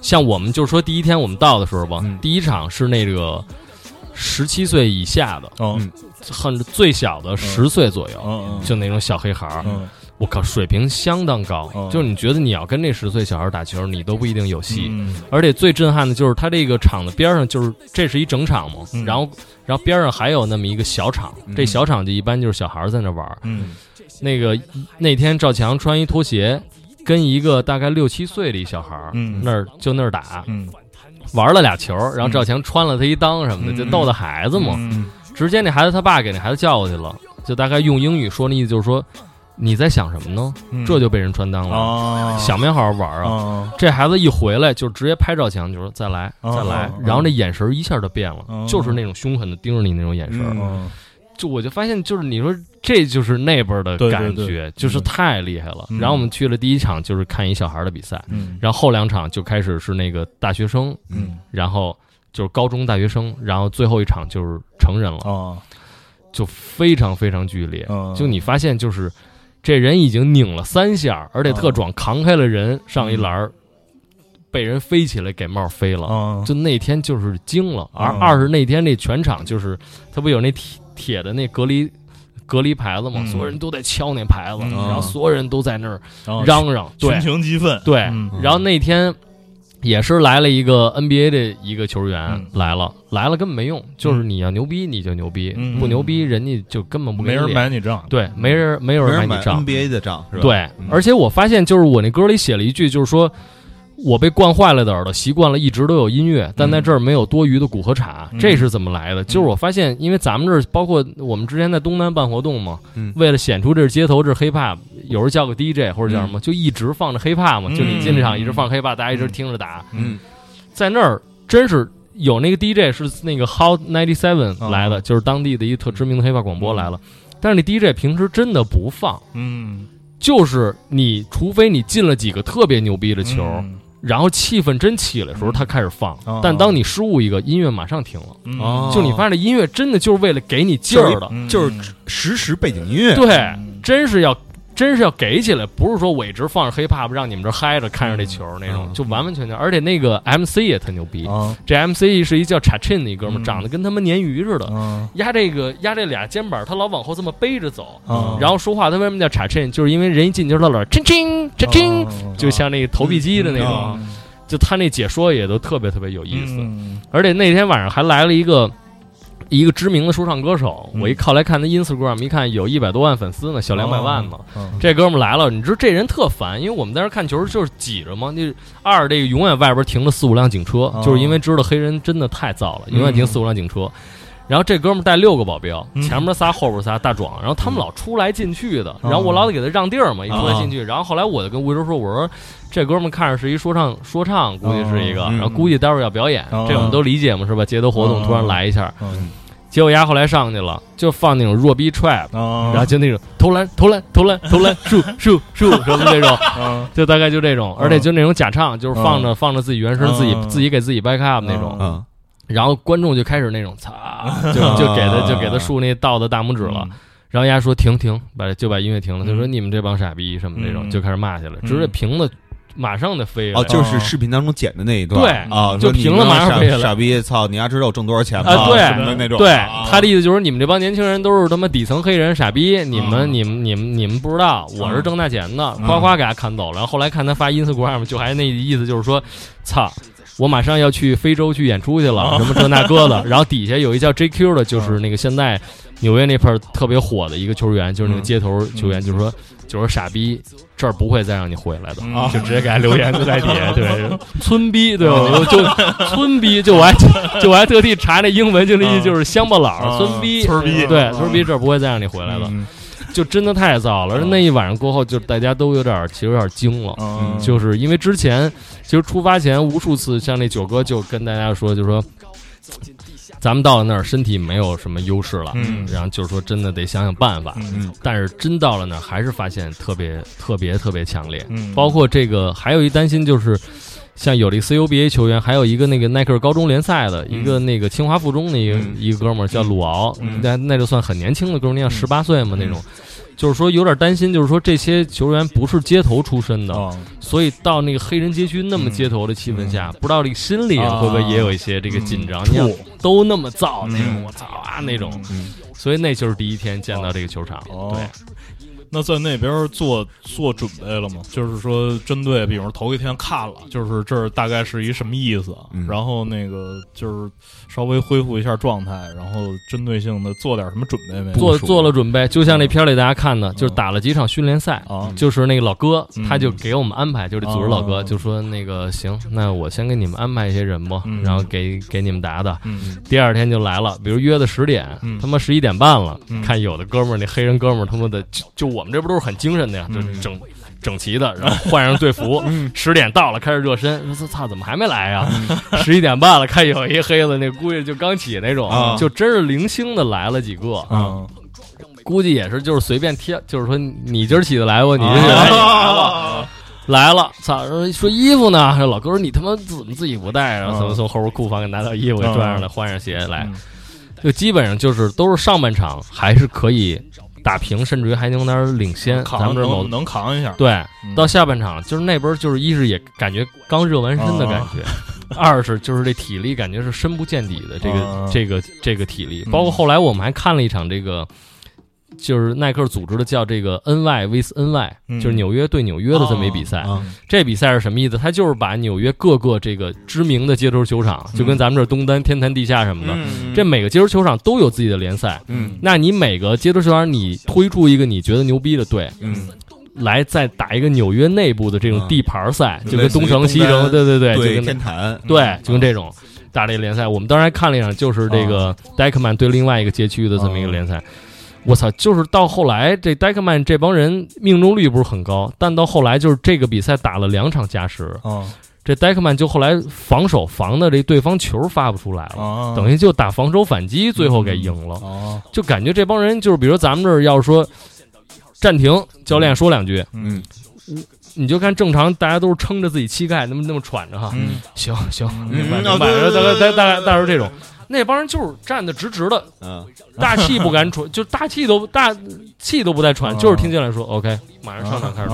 像我们就说第一天我们到的时候吧，嗯。第一场是那个十七岁以下的，很最小的十岁左右，就那种小黑孩儿。嗯我靠，水平相当高，嗯。就是你觉得你要跟那十岁小孩打球，你都不一定有戏。嗯。而且最震撼的就是他这个场子边上，就是这是一整场嘛，嗯。然后然后边上还有那么一个小场，这小场就一般就是小孩在那玩。嗯。那个那天赵强穿一拖鞋，跟一个大概六七岁的一小孩，嗯。那儿就那儿打，嗯。玩了俩球，然后赵强穿了他一裆什么的，嗯。就逗逗孩子嘛。嗯。直接那孩子他爸给那孩子叫过去了，就大概用英语说那意思就是说你在想什么呢？嗯。这就被人穿裆了，啊想没好好玩啊。啊这孩子一回来就直接拍照墙，就说再来哦再来。哦，然后那眼神一下就变了哦，就是那种凶狠的盯着你那种眼神。嗯。就我就发现，就是你说这就是那边的对对感对。觉，就是太厉害了。嗯。然后我们去了第一场，就是看一小孩的比赛，嗯。然后后两场就开始是那个大学生，嗯。然后就是高中大学生，然后最后一场就是成人了，啊就非常非常剧烈。嗯。就你发现，就是这人已经拧了三下，而且特壮，扛开了人上一栏儿，被人飞起来给帽飞了。啊。就那天就是惊了，而嗯二是那天那全场就是他不有那铁铁的那隔离隔离牌子嘛，嗯。所有人都在敲那牌子，嗯然后所有人都在那儿啊嚷嚷，对群情激愤对嗯，然后那天。也是来了一个 NBA 的一个球员、嗯。来了，来了根本没用，就是你要牛逼你就牛逼，嗯不牛逼人家就根本不没人买你账。对，没人没有人买人买你账，NBA 的账是吧？对嗯，而且我发现，就是我那歌里写了一句，就是说我被惯坏了的耳朵，习惯了一直都有音乐，但在这儿没有多余的鼓和镲，嗯。这是怎么来的？就是我发现，因为咱们这儿包括我们之前在东南办活动嘛，嗯。为了显出这是街头，这是 hiphop，有时候叫个 DJ 或者叫什么，就一直放着 hiphop 嘛，嗯。就你进这场一直放 hiphop，大家一直听着打，嗯。在那儿真是。有那个 DJ 是那个 Hot Ninety Seven 来的，哦就是当地的一特知名的 hiphop 广播来了，但是那 DJ 平时真的不放，嗯。就是你，除非你进了几个特别牛逼的球，嗯然后气氛真起来的时候，他开始放。哦但当你失误一个，音乐马上停了。就你发现这音乐真的就是为了给你劲儿的，嗯就是实时背景音乐。对，嗯真是要。真是要给起来，不是说我一直放着 hiphop 让你们这嗨着看着这球那种，嗯。就完完全全。而且那个 MC 也特牛逼，啊这 MC 是一叫 Chachin 的一哥们，嗯。长得跟他妈鲶鱼似的，啊压这个压这俩肩膀，他老往后这么背着走，啊然后说话他为什么叫 Chachin？就是因为人一进球他老亲亲 Chachin，就像那个投币机的那种，啊就他那解说也都特别特别有意思。嗯。而且那天晚上还来了一个一个知名的说唱歌手，嗯我一靠来看他 Instagram，一看有一百多万粉丝呢，小两百万呢。哦这哥们儿来了，你知道这人特烦，因为我们在这看球就是挤着嘛。那二这个永远外边停着四五辆警车，哦就是因为知道黑人真的太燥了，永远停四五辆警车。然后这哥们儿带六个保镖，嗯。前面仨，后边仨大壮，然后他们老出来进去的，哦。然后我老得给他让地儿嘛，一出来进去。然后后来我就跟吴周说，我说这哥们看着是一说唱，说唱估计是一个，然后估计待会儿要表演，哦。这我们都理解嘛，是吧？街头活动哦突然来一下，嗯结果丫后来上去了，就放那种弱逼 trap，啊，然后就那种投篮投篮投篮投篮，树树树什么那种，啊就大概就这种，而且就那种假唱，就是放着放着自己原声，自己嗯自己给自己 back up 那种，嗯，然后观众就开始那种操，就就给他就给他竖那倒的大拇指了。然后人家说停停，把就把音乐停了。他说嗯你们这帮傻逼什么那种，嗯就开始骂去了，嗯直接屏子马上就飞了。哦，就是视频当中剪的那一段，对啊，就说你评了马上傻飞了傻逼，操，你丫知道我挣多少钱吗？啊对什么那种，对啊他的意思就是你们这帮年轻人都是他妈底层黑人傻逼，你们嗯你们你们你们不知道，我是挣大钱的，夸夸给他砍走了。然后后来看他发 Instagram，就还那意思就是说，操。我马上要去非洲去演出去了，什么这那个的。然后底下有一叫 JQ 的，就是那个现在纽约那片儿特别火的一个球员，就是那个街头球员，就是说，就是说傻逼，这儿不会再让你回来的，啊 就直接给他留言就在底下，对，村逼，对吧？我就村逼，就我还就我还特地查那英文，就那意思就是乡巴佬、啊村逼、村儿逼。对，啊村儿逼，这儿不会再让你回来了，嗯就真的太燥了。那一晚上过后，就大家都有点，其实有点惊了。嗯就是因为之前其实出发前无数次，像那九哥就跟大家说，就说咱们到了那儿身体没有什么优势了，嗯然后就是说真的得想想办法。嗯但是真到了那儿，还是发现特别特别特别强烈。嗯包括这个还有一担心就是。像有的 CUBA 球员，还有一个那个耐克高中联赛的一个那个清华附中的一个、嗯。一个哥们儿叫鲁敖，嗯。那那就算很年轻的哥们儿，你想十八岁嘛那种，就是说有点担心，就是说这些球员不是街头出身的，啊所以到那个黑人街区那么街头的气氛下，不知道这个心里啊会不会也有一些这个紧张？你看都那么燥那种，嗯。我操啊那种，嗯。所以那就是第一天见到这个球场，哦。对。那在那边做做准备了吗？就是说，针对比如头一天看了，就是这儿大概是一什么意思，嗯然后那个就是稍微恢复一下状态，然后针对性的做点什么准备没？做做了准备，就像那片儿里大家看的，就是打了几场训练赛，啊，就是那个老哥嗯，他就给我们安排，就是这组织老哥哦就说那个行，那我先给你们安排一些人吧嗯，然后给给你们打打。嗯第二天就来了，比如约的十点嗯，他妈十一点半了嗯，看有的哥们儿那黑人哥们儿他妈的就就我们这不都是很精神的呀，就嗯整整齐的，然后换上队服，十点到了开始热身，说操怎么还没来呀？十一点半了，看有一黑子那估计就刚起那种啊，就真是零星的来了几个，嗯估计也是就是随便贴，就是说你今儿起得来不？你 来了。操！说说衣服呢？老哥说你他妈怎么自己不带啊？嗯怎么从后边库房给拿到衣服给拽上来，换上鞋来。嗯，就基本上就是都是上半场还是可以打平，甚至于还能有点领先。咱们这某能能扛一下，对嗯到下半场，就是那边就是一是也感觉刚热完身的感觉，二是就是这体力感觉是深不见底的这个、啊这个这个体力。嗯包括后来我们还看了一场这个。就是耐克组织的叫这个 NY vs NY，、嗯就是纽约对纽约的这么一比赛。啊这比赛是什么意思？它就是把纽约各个这个知名的街头球场，就跟咱们这东单、天坛地下什么的，嗯这每个街头球场都有自己的联赛。嗯那你每个街头球场，你推出一个你觉得牛逼的队，嗯来再打一个纽约内部的这种嗯地盘赛，就就跟东城、西城，对对对，就跟天坛对，就跟这种打这个联赛。我们当时还看了一场，就是这个戴克曼对另外一个街区的这么一个联赛。我操！就是到后来，这戴克曼这帮人命中率不是很高，但到后来就是这个比赛打了两场加时，嗯这戴克曼就后来防守防的这对方球发不出来了，啊，等于就打防守反击，最后给赢了。哦，就感觉这帮人就是，比如咱们这儿要是说暂停，教练说两句，嗯你就看正常大家都是撑着自己膝盖，那么那么喘着哈。嗯行行，嗯明白嗯明白，大概大概大概是这种。那帮人就是站得直直的，嗯。大气不敢喘，就大气都大气都不带喘，嗯就是听见来说 OK，马上上场开始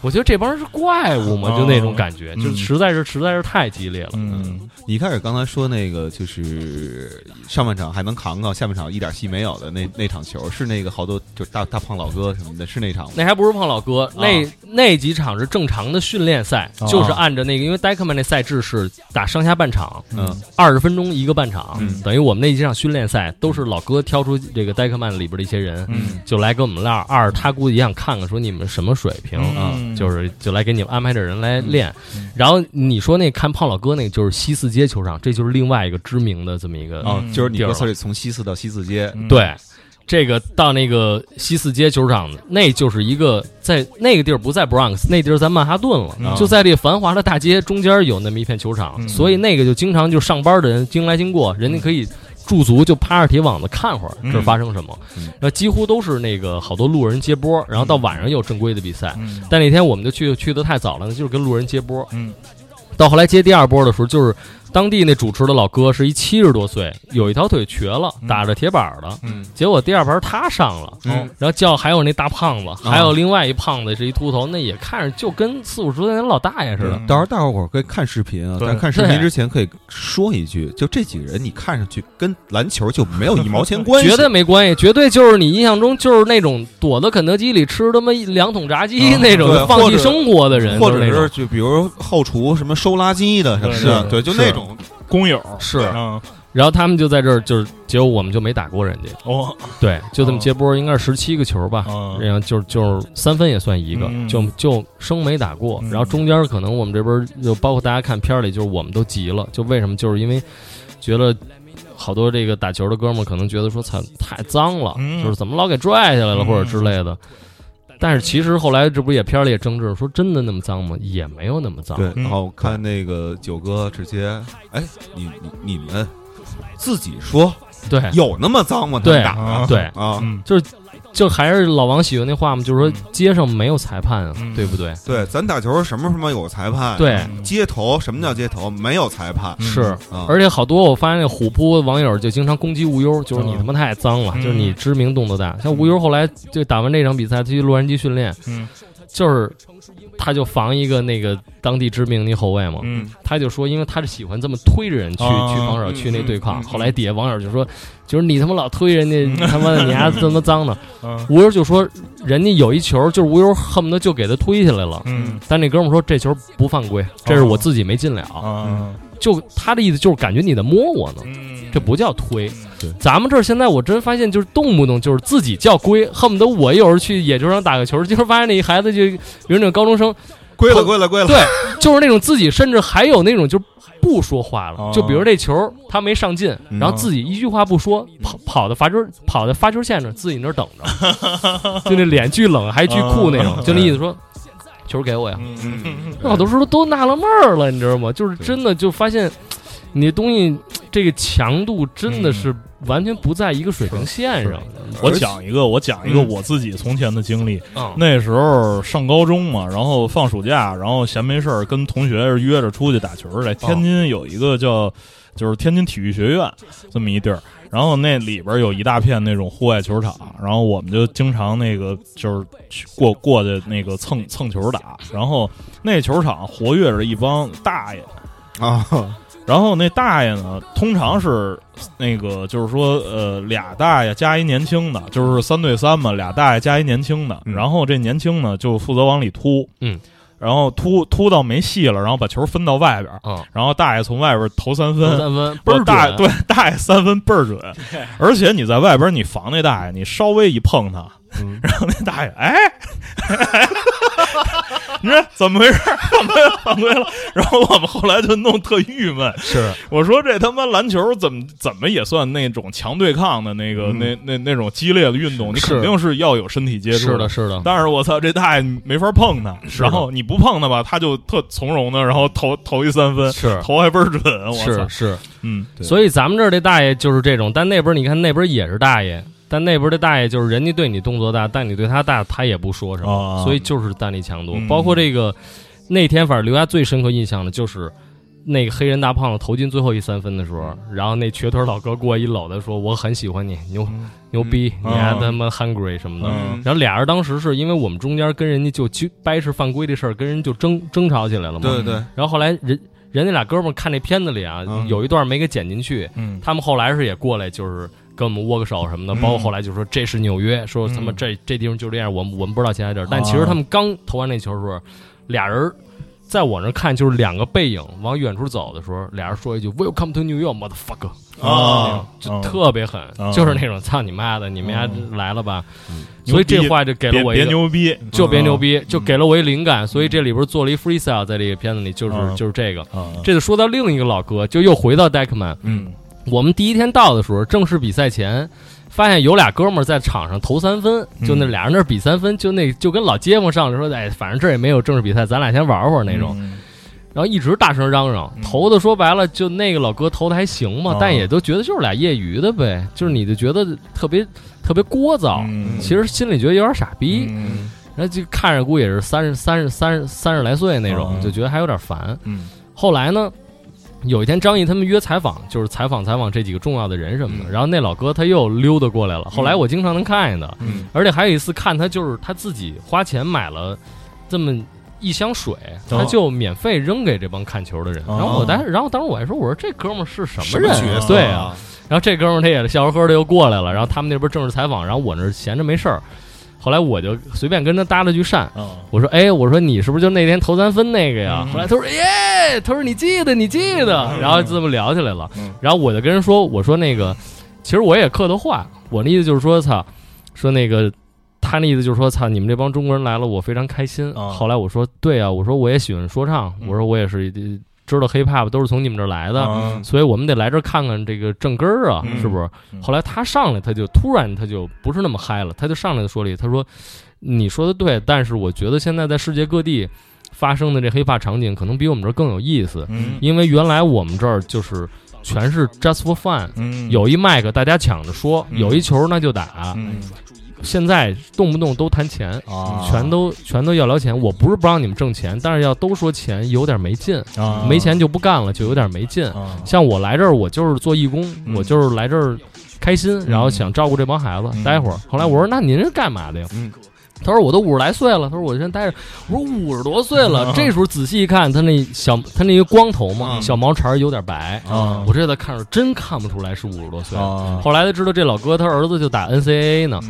我觉得这帮人是怪物嘛，哦就那种感觉，嗯就实在是实在是太激烈了。嗯你一开始刚才说那个就是上半场还能扛扛，下半场一点戏没有的那那场球，是那个好多就大大胖老哥什么的，是那场吗？那还不是胖老哥，那那几场是正常的训练赛，哦就是按着那个，因为戴克曼那赛制是打上下半场，嗯二十分钟一个半场，嗯等于我们那几场训练赛都是老哥挑出这个戴克曼里边的一些人，嗯就来跟我们唠。二他估计也想看看说你们什么水平啊，嗯就是就来给你们安排这人来练。嗯然后你说那看胖老哥那个就是西四街球场，这就是另外一个知名的这么一个哦，就是你地儿说从西四到西四街，嗯对。这个到那个西四街球场，那就是一个在那个地儿不在 Bronx，那地儿在曼哈顿了，嗯就在这繁华的大街中间有那么一片球场，嗯所以那个就经常就上班的人经来经过，人家可以驻足就趴着铁网子看会儿嗯。这儿发生什么，嗯。然后几乎都是那个好多路人接波，然后到晚上有正规的比赛，嗯。但那天我们就去去的太早了，就是跟路人接波，嗯。到后来接第二波的时候，就是当地那主持的老哥是一七十多岁，有一条腿瘸了，嗯。打着铁板儿的。嗯。结果第二盘他上了，嗯。然后叫还有那大胖啊。子，还有另外一胖子是一秃头，那也看着就跟四五十岁那老大爷似的。嗯。到时候大伙儿可以看视频啊，对。但看视频之前可以说一句，就这几个人你看上去跟篮球就没有一毛钱关系，绝对没关系，绝对就是你印象中就是那种躲在肯德基里吃他妈一两桶炸鸡啊。那种放弃生活的人，或者都是就比如后厨什么收垃圾的什么对的，对对，就那种工友是。嗯。然后他们就在这儿，就是结果我们就没打过人家，哦。对，就这么接波，应该是十七个球吧，嗯然后就就是三分也算一个，嗯。就就生没打过。嗯。然后中间可能我们这边就包括大家看片儿里，就是我们都急了，就为什么？就是因为觉得好多这个打球的哥们儿可能觉得说操太脏了，嗯。就是怎么老给拽下来了、嗯或者之类的。但是其实后来这不也片儿里也争执说真的那么脏吗？也没有那么脏。对。嗯然后看那个九哥直接，哎，你你你们自己说对。有那么脏吗？他对们打啊？对。啊，嗯。就还是老王喜欢那话嘛，就是说街上没有裁判对不对？对，咱打球什么什么有裁判，对，嗯街头什么叫街头？没有裁判。嗯。是。啊，而且好多我发现那虎扑网友就经常攻击无忧，就是你嗯他妈太脏了，嗯。就是你知名度都大。像无忧后来就打完这场比赛，他去洛杉矶训练，嗯就是他就防一个那个当地知名的后卫嘛，嗯。他就说，因为他是喜欢这么推着人去、啊。去防守、去那对抗。后来底下网友就说，就是你他妈老推人家，你他妈的你还这么脏呢。嗯。吴优就说，人家有一球，就是吴优恨不得就给他推下来了。嗯。但那哥们说这球不犯规，这是我自己没进了。啊就他的意思就是感觉你在摸我呢，嗯，这不叫推对。咱们这儿现在我真发现就是动不动就是自己叫归，恨不得我有时候去野球场打个球，就是发现那一孩子就比如那种高中生，归了归了归了，对，就是那种自己甚至还有那种就不说话了哦，就比如这球他没上进，嗯然后自己一句话不说，跑跑到罚球跑到罚球线上，自己那儿等着，就那脸巨冷还巨酷那种，哦就那意思说。球给我呀！嗯那好多时候都纳了闷儿了，你知道吗？就是真的就发现，你的东西这个强度真的是完全不在一个水平线上。我讲一个，我讲一个嗯。我自己从前的经历。嗯，那时候上高中嘛，然后放暑假，然后闲没事儿跟同学约着出去打球，在天津有一个叫就是天津体育学院这么一地儿，然后那里边有一大片那种户外球场，然后我们就经常那个就是去过过去那个蹭蹭球打，然后那球场活跃着一帮大爷，啊，然后那大爷呢，通常是那个就是说，呃，俩大爷加一年轻的，就是三对三嘛，俩大爷加一年轻的。嗯。然后这年轻呢就负责往里突，嗯，然后突突到没戏了，然后把球分到外边，嗯，然后大爷从外边投三分。三分倍儿准，对 大爷三分倍儿准，而且你在外边你防那大爷，你稍微一碰他，嗯。然后那大爷哎，你说怎么回事？犯规了，犯规了。然后我们后来就弄特郁闷，是我说这他妈篮球怎么怎么也算那种强对抗的那个、嗯那那那种激烈的运动，你肯定是要有身体接触是的，。是的，但是我操，这大爷没法碰他，然后你不碰他吧，他就特从容的，然后投投一三分，是投还倍儿准，我操，是是。嗯，所以咱们这儿这大爷就是这种，但那边你看那边也是大爷，但那边的大爷就是人家对你动作大，但你对他大，他也不说什么，哦所以就是单力强度。嗯包括这个那天，反正留下最深刻印象的就是。那个黑人大胖子投进最后一三分的时候，然后那瘸腿老哥过来一搂他说：“我很喜欢你，牛嗯牛逼，嗯你还他妈 hungry 什么的。嗯然后俩人当时是因为我们中间跟人家就就掰扯犯规这事儿，跟人就争争吵起来了嘛。对对，然后后来人人家俩哥们儿看这片子里啊，嗯有一段没给剪进去，嗯他们后来是也过来，就是跟我们握个手什么的，嗯。包括后来就说这是纽约，说他妈嗯这这地方就这样，我们我们不知道其他地儿。但其实他们刚投完那球的时候，俩人在我那看就是两个背影往远处走的时候，俩人说一句 “Welcome to New York, motherfucker”，啊，就特别狠，嗯就是那种操你妈的，你们家嗯来了吧？嗯。所以这话就给了我一个。牛逼，就别牛逼，嗯就给了我一灵感，所以这里边做了一 freestyle，在这个片子里就是嗯。就是这个，啊，这就说到另一个老哥，就又回到 Deckman。嗯我们第一天到的时候，正式比赛前，发现有俩哥们儿在场上投三分，嗯。就那俩人那比三分，就那就跟老街坊上来说，哎，反正这也没有正式比赛，咱俩先玩会儿那种。嗯。然后一直大声嚷嚷，嗯投的说白了，就那个老哥投的还行嘛，哦。但也都觉得就是俩业余的呗，就是你就觉得特别特别聒噪，嗯。其实心里觉得有点傻逼，嗯。然后就看着估计也是三十三十三十三十来岁那种，嗯就觉得还有点烦。嗯。后来呢，有一天张译他们约采访，就是采访采访这几个重要的人什么的。嗯然后那老哥他又溜达过来了。后来我经常能看见他，嗯而且还有一次看他就是他自己花钱买了这么。一箱水，哦他就免费扔给这帮看球的人。哦然后我当时，然后当时我还说，我说这哥们儿是什么人啊？么角色？对啊，，然后这哥们儿他也笑呵呵的又过来了。然后他们那边正式采访，然后我那儿闲着没事儿。后来我就随便跟他搭了句讪，啊我说：“哎，我说你是不是就那天投三分那个呀？”嗯后来他说：“耶，他说你记得，你记得。然后就这么聊起来了。嗯然后我就跟人说：“我说那个，其实我也客套话，我那意思就是说，操，说那个他那意思就是说，操，你们这帮中国人来了，我非常开心。啊后来我说：“对啊，我说我也喜欢说唱，嗯我说我也是呃知道 hiphop 都是从你们这儿来的。啊。所以我们得来这儿看看这个正根儿啊，嗯。是不是？嗯。后来他上来，他就突然他就不是那么嗨了，他就上来说了一，他说：“你说的对，但是我觉得现在在世界各地发生的这黑怕场景，可能比我们这儿更有意思，嗯。因为原来我们这儿就是全是 just for fun，嗯。有一麦克大家抢着说，嗯。有一球那就打，嗯现在动不动都谈钱。”啊。全都全都要聊钱，我不是不让你们挣钱，但是要都说钱有点没劲，啊。没钱就不干了，就有点没劲。啊。像我来这儿，我就是做义工，嗯。我就是来这儿开心，然后想照顾这帮孩子。嗯。待会儿，后来我说：“那您是干嘛的呀？”嗯。他说我都五十来岁了，他说我现在待着，我说五十多岁了，这时候仔细一看，他那小他那个光头嘛，嗯。小毛茬儿有点白，啊我这在看着真看不出来是五十多岁。啊。后来才知道这老哥他儿子就打 NCAA 呢，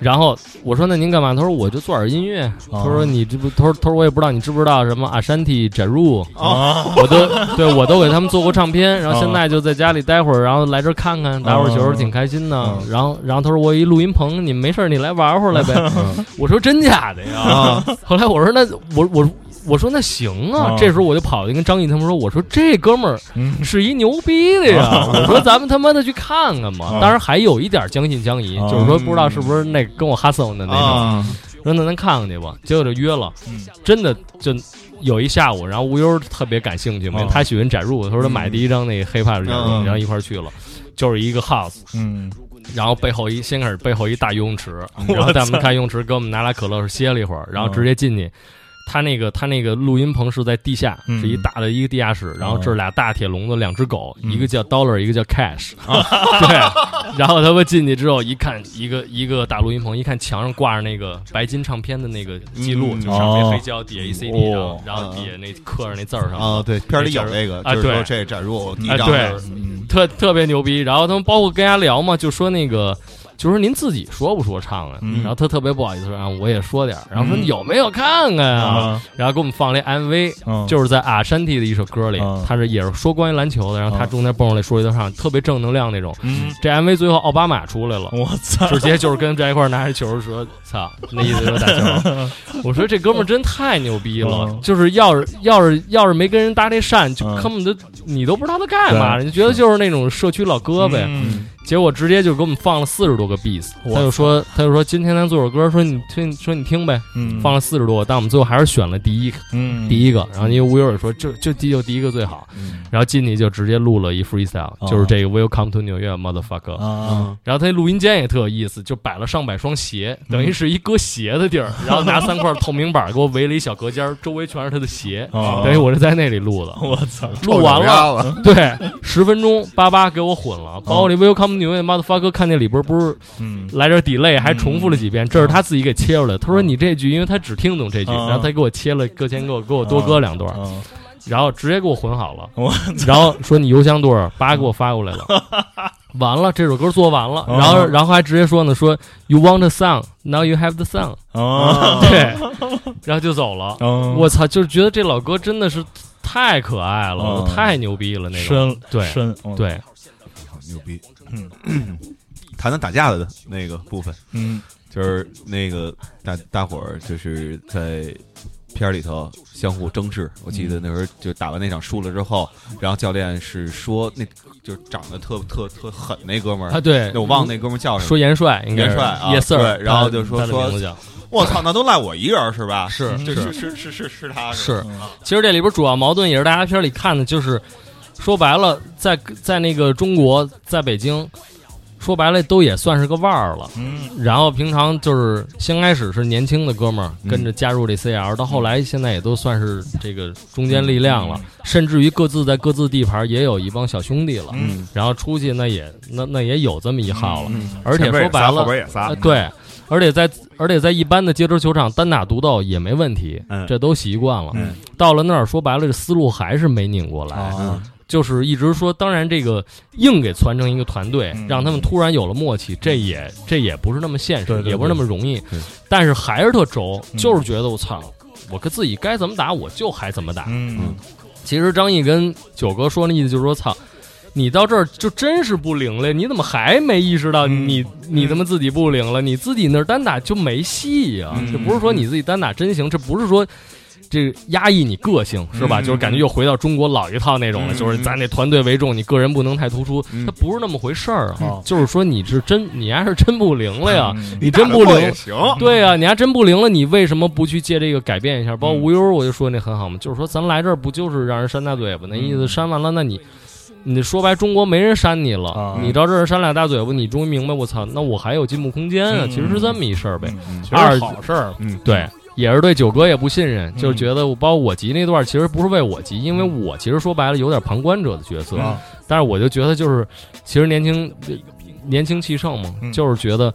然后我说那您干嘛？他说我就做点音乐。他说你这不，他说他说我也不知道你知不知道什么阿山提 j a r 我都对我都给他们做过唱片，然后现在就在家里待会儿，然后来这看看打会儿球，挺开心的。嗯然后然后他说我有一录音棚，你没事儿你来玩会儿来呗。我说真假的呀？后来我说那我我。我说那行啊，啊。这时候我就跑去跟张毅他们说，我说这哥们儿嗯。是一牛逼的呀，我说咱们他妈的去看看吧。啊。当然还有一点将信将疑，啊。就是说不知道是不是那跟我哈森的那种，啊，说那咱看看去吧。结果就约了，嗯。真的就有一下午，然后吴优特别感兴趣嘛，啊。他喜欢展入，他说他买第一张那个展入，嗯。然后一块去了，就是一个 house，嗯。然后背后一先开始背后一大游泳池，然后带我们看游泳池，给我们拿俩可乐歇了一会儿，然后直接进去。他那个他那个录音棚是在地下，嗯是一大的一个地下室，然后这俩大铁笼子，两只狗，嗯一个叫 Dollar，一个叫 Cash，对。然后他们进去之后一看，一个一个大录音棚，一看墙上挂着那个白金唱片的那个记录，嗯就上面哦黑胶，底下一 CD，然后哦然后底下那刻着那字儿上啊，对，片儿里有这个，啊就是说对这展入第一张对特特别牛逼。然后他们包括跟人家聊嘛，就说那个。就是您自己说不说唱啊？嗯然后他特别不好意思说啊，我也说点儿。然后说嗯有没有看看呀？啊然后给我们放了一 MV，嗯就是在阿山蒂的一首歌里嗯，他是也是说关于篮球的，然后他嗯中间蹦出来说一段唱，特别正能量那种。嗯，这 MV 最后奥巴马出来了，我操，直接就是跟在一块儿拿着球说：“操，那意思就是打球。”我说这哥们儿真太牛逼了，嗯就是要是要是要是没跟人搭这讪，就嗯根本就你都不知道他干嘛，对你就觉得就是那种社区老哥呗。嗯结果直接就给我们放了四十多个 beats，他就说他就说今天咱做首歌，说你听说你听呗，嗯，放了四十多个，但我们最后还是选了第一个嗯。第一个，然后因为吴友也说就就第就第一个最好，嗯。然后进去就直接录了一 freestyle，哦。就是这个 Welcome to 纽约 motherfucker。啊。然后他那录音间也特有意思，就摆了上百双鞋，等于是一搁鞋的地儿，然后拿三块透明板给我围了一小隔间，周围全是他的鞋，哦。等于我是在那里录的。我操，录完了，了，对，十分钟巴巴给我混了，包括这 Welcome to 纽约 motherfucker，看见里边不是嗯。来这 delay，还重复了几遍，这是他自己给切出来的。他说你这句，因为他只听懂这句，嗯。然后他给我切了，搁前给我给我多搁两段，嗯。然后直接给我混好了。然后说你邮箱多少，叭给我发过来了。完了，这首歌做完了，嗯。然后然后还直接说呢，说 You want the song, now you have the song，啊 对，然后就走了。嗯。我操，就是觉得这老哥真的是太可爱了，嗯。太牛逼了那个。深对。对，牛逼。嗯谈谈打架的那个部分，嗯就是那个大大伙儿就是在片儿里头相互争执。我记得那时候就打完那场输了之后，然后教练是说那就是长得特特特狠那哥们儿，啊对，我忘了那哥们儿叫什么。说元帅应该元帅啊 Yes sir，然后就说说我操，那都赖我一人儿是吧？是就是是是是是他是吧。其实这里边主要矛盾也是大家片里看的，就是说白了，在在那个中国，在北京，说白了都也算是个腕儿了。嗯然后平常就是先开始是年轻的哥们儿跟着加入这 CL，、到后来现在也都算是这个中坚力量了，甚至于各自在各自地盘也有一帮小兄弟了。嗯然后出去那也那那也有这么一号了，嗯而且说白了后边也仨呃，对，而且在而且在一般的街头球场单打独斗也没问题，嗯这都习惯了。嗯到了那儿，说白了，这思路还是没拧过来，啊就是一直说，当然这个硬给攒成一个团队，嗯让他们突然有了默契，这也这也不是那么现实，对对也不是那么容易。但是还是特轴，嗯就是觉得我操，我跟自己该怎么打我就还怎么打。嗯其实张毅跟九哥说那意思就是说，操。你到这儿就真是不灵了，你怎么还没意识到嗯你、你他妈自己不灵了？你自己那儿单打就没戏呀、嗯这不是说你自己单打真行，这不是说这压抑你个性是吧？嗯就是感觉又回到中国老一套那种了，嗯就是咱这团队为重，你个人不能太突出，嗯它不是那么回事儿啊。哦就是说你是真，你还是真不灵了呀？嗯你真不灵行，对呀、你还真不灵了，你为什么不去借这个改变一下？包括嗯无忧，我就说那很好嘛，就是说咱来这儿不就是让人扇大嘴巴？那意思嗯扇完了，那你。你说白，中国没人扇你了，啊你到这儿扇俩大嘴巴，你终于明白，我操，那我还有进步空间啊！嗯其实是这么一事儿呗。嗯其实是好事儿，嗯，对，也是对九哥也不信任，就是嗯觉得我包括我急那段，其实不是为我急，因为我其实说白了有点旁观者的角色，啊但是我就觉得就是，其实年轻年轻气盛嘛，嗯。就是觉得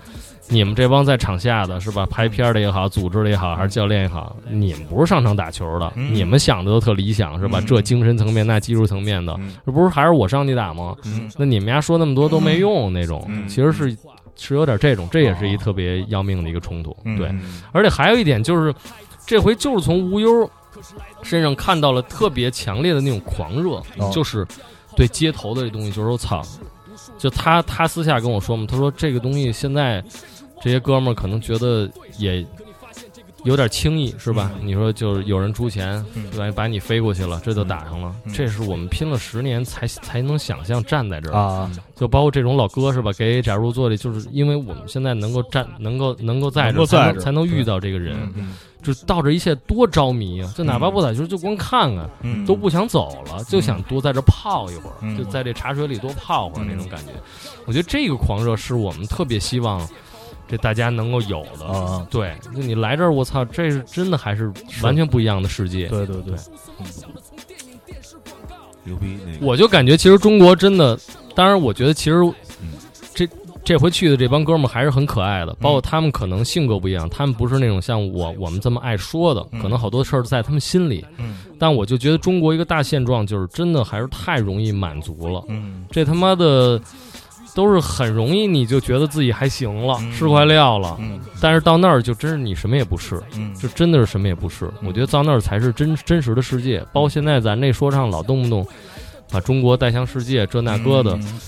你们这帮在场下的是吧，拍片的也好，组织的也好，还是教练也好，你们不是上场打球的，嗯。你们想的都特理想是吧？嗯。这精神层面那技术层面的，嗯。这不是还是我上去打吗？嗯。那你们家说那么多都没用那种，嗯。其实是是有点这种，这也是一特别要命的一个冲突，嗯对。嗯而且还有一点就是，这回就是从无忧身上看到了特别强烈的那种狂热，哦就是对街头的这东西，就是说操，就他他私下跟我说嘛，他说这个东西现在这些哥们儿可能觉得也。有点轻易是吧？你说就是有人出钱，嗯对吧？把你飞过去了，这就打上了。嗯这是我们拼了十年才才能想象站在这儿啊，就包括这种老哥是吧？给假如做的，就是因为我们现在能够站，能够能够在这儿，才能才能遇到这个人，嗯就到这一切多着迷啊！就哪怕不打球，就光看看，嗯都不想走了，就想多在这泡一会儿，嗯就在这茶水里多泡会儿那种感觉。我觉得这个狂热是我们特别希望这大家能够有的。啊，对，就你来这儿，我操，这是真的还是完全不一样的世界。对对对，牛逼那个，我就感觉其实中国真的，当然我觉得其实嗯这这回去的这帮哥们儿还是很可爱的，包括他们可能性格不一样，他们不是那种像我我们这么爱说的，嗯可能好多事儿在他们心里。嗯但我就觉得中国一个大现状就是真的还是太容易满足了，嗯这他妈的。都是很容易，你就觉得自己还行了，嗯是块料了。嗯但是到那儿就真是你什么也不是，嗯，就真的是什么也不是。我觉得到那儿才是真真实的世界。包括现在咱这说唱老动不动把中国带向世界，这那个的，嗯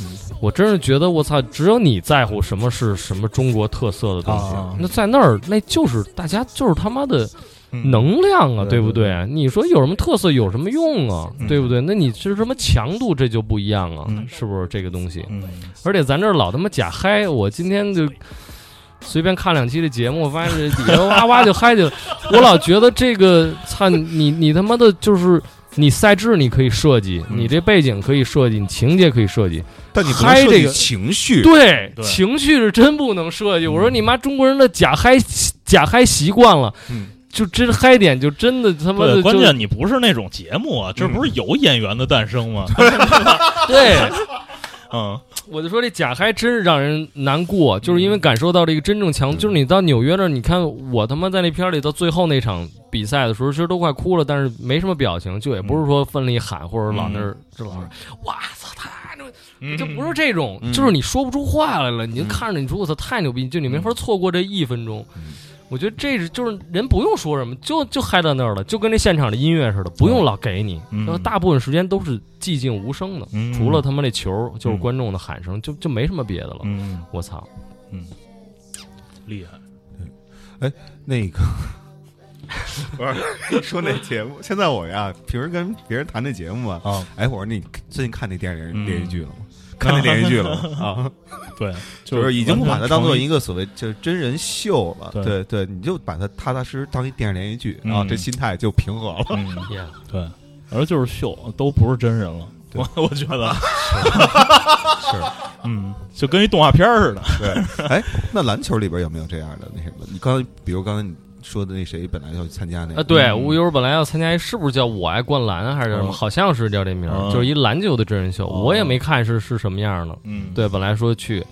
我真是觉得我操，只有你在乎什么是什么中国特色的东西。啊那在那儿，那就是大家就是他妈的嗯能量啊，对不对？你说有什么特色有什么用啊，嗯对不对？那你是什么强度，这就不一样啊，嗯是不是这个东西？嗯而且咱这老他妈假嗨，我今天就随便看两期的节目，发现这底下哇哇就嗨起来。我老觉得这个操你你他妈的就是你赛制你可以设计，嗯你这背景可以设计，你情节可以设计，但你嗨这个情绪，对对情绪是真不能设计。我说你妈中国人的假嗨假嗨习惯了，嗯就真嗨点就真的他妈的对，关键你不是那种节目啊，这不是有演员的诞生吗？对。嗯。我就说这假嗨真是让人难过，就是因为感受到这个真正强，就是你到纽约那儿，你看我他妈在那片儿里到最后那场比赛的时候，其实都快哭了，但是没什么表情，就也不是说奋力喊或者老那儿就老是哇操太牛，嗯，就不是这种，嗯。就是你说不出话来了，你就看着你说我操太牛逼，就你没法错过这一分钟。嗯我觉得这是就是人不用说什么，就就嗨到那儿了，就跟那现场的音乐似的，不用老给你，嗯。然后大部分时间都是寂静无声的，嗯。除了他妈那球就是嗯观众的喊声，就就没什么别的了。嗯。我操，嗯。厉害，哎那个 不是说那节目，现在我呀，平时跟别人谈那节目啊，啊，哎，我说你最近看那电视嗯。连续剧了吗？看那连续剧了 啊，对，就是已经不把它当做一个个所谓就是真人秀了，对对对，你就把它踏踏实实当一电视连续剧嗯啊，这心态就平和了。嗯对，而就是秀，都不是真人了。对我我觉得是嗯，就跟一动画片似的。对，哎，那篮球里边有没有这样的那什么？你刚才比如刚才你说的那谁本来要去参加那啊，个，对，嗯吴优本来要参加一，是不是叫我爱灌篮啊还是叫什么？嗯好像是叫这名就是一篮球的真人秀，哦我也没看是是什么样的。嗯，对，本来说去，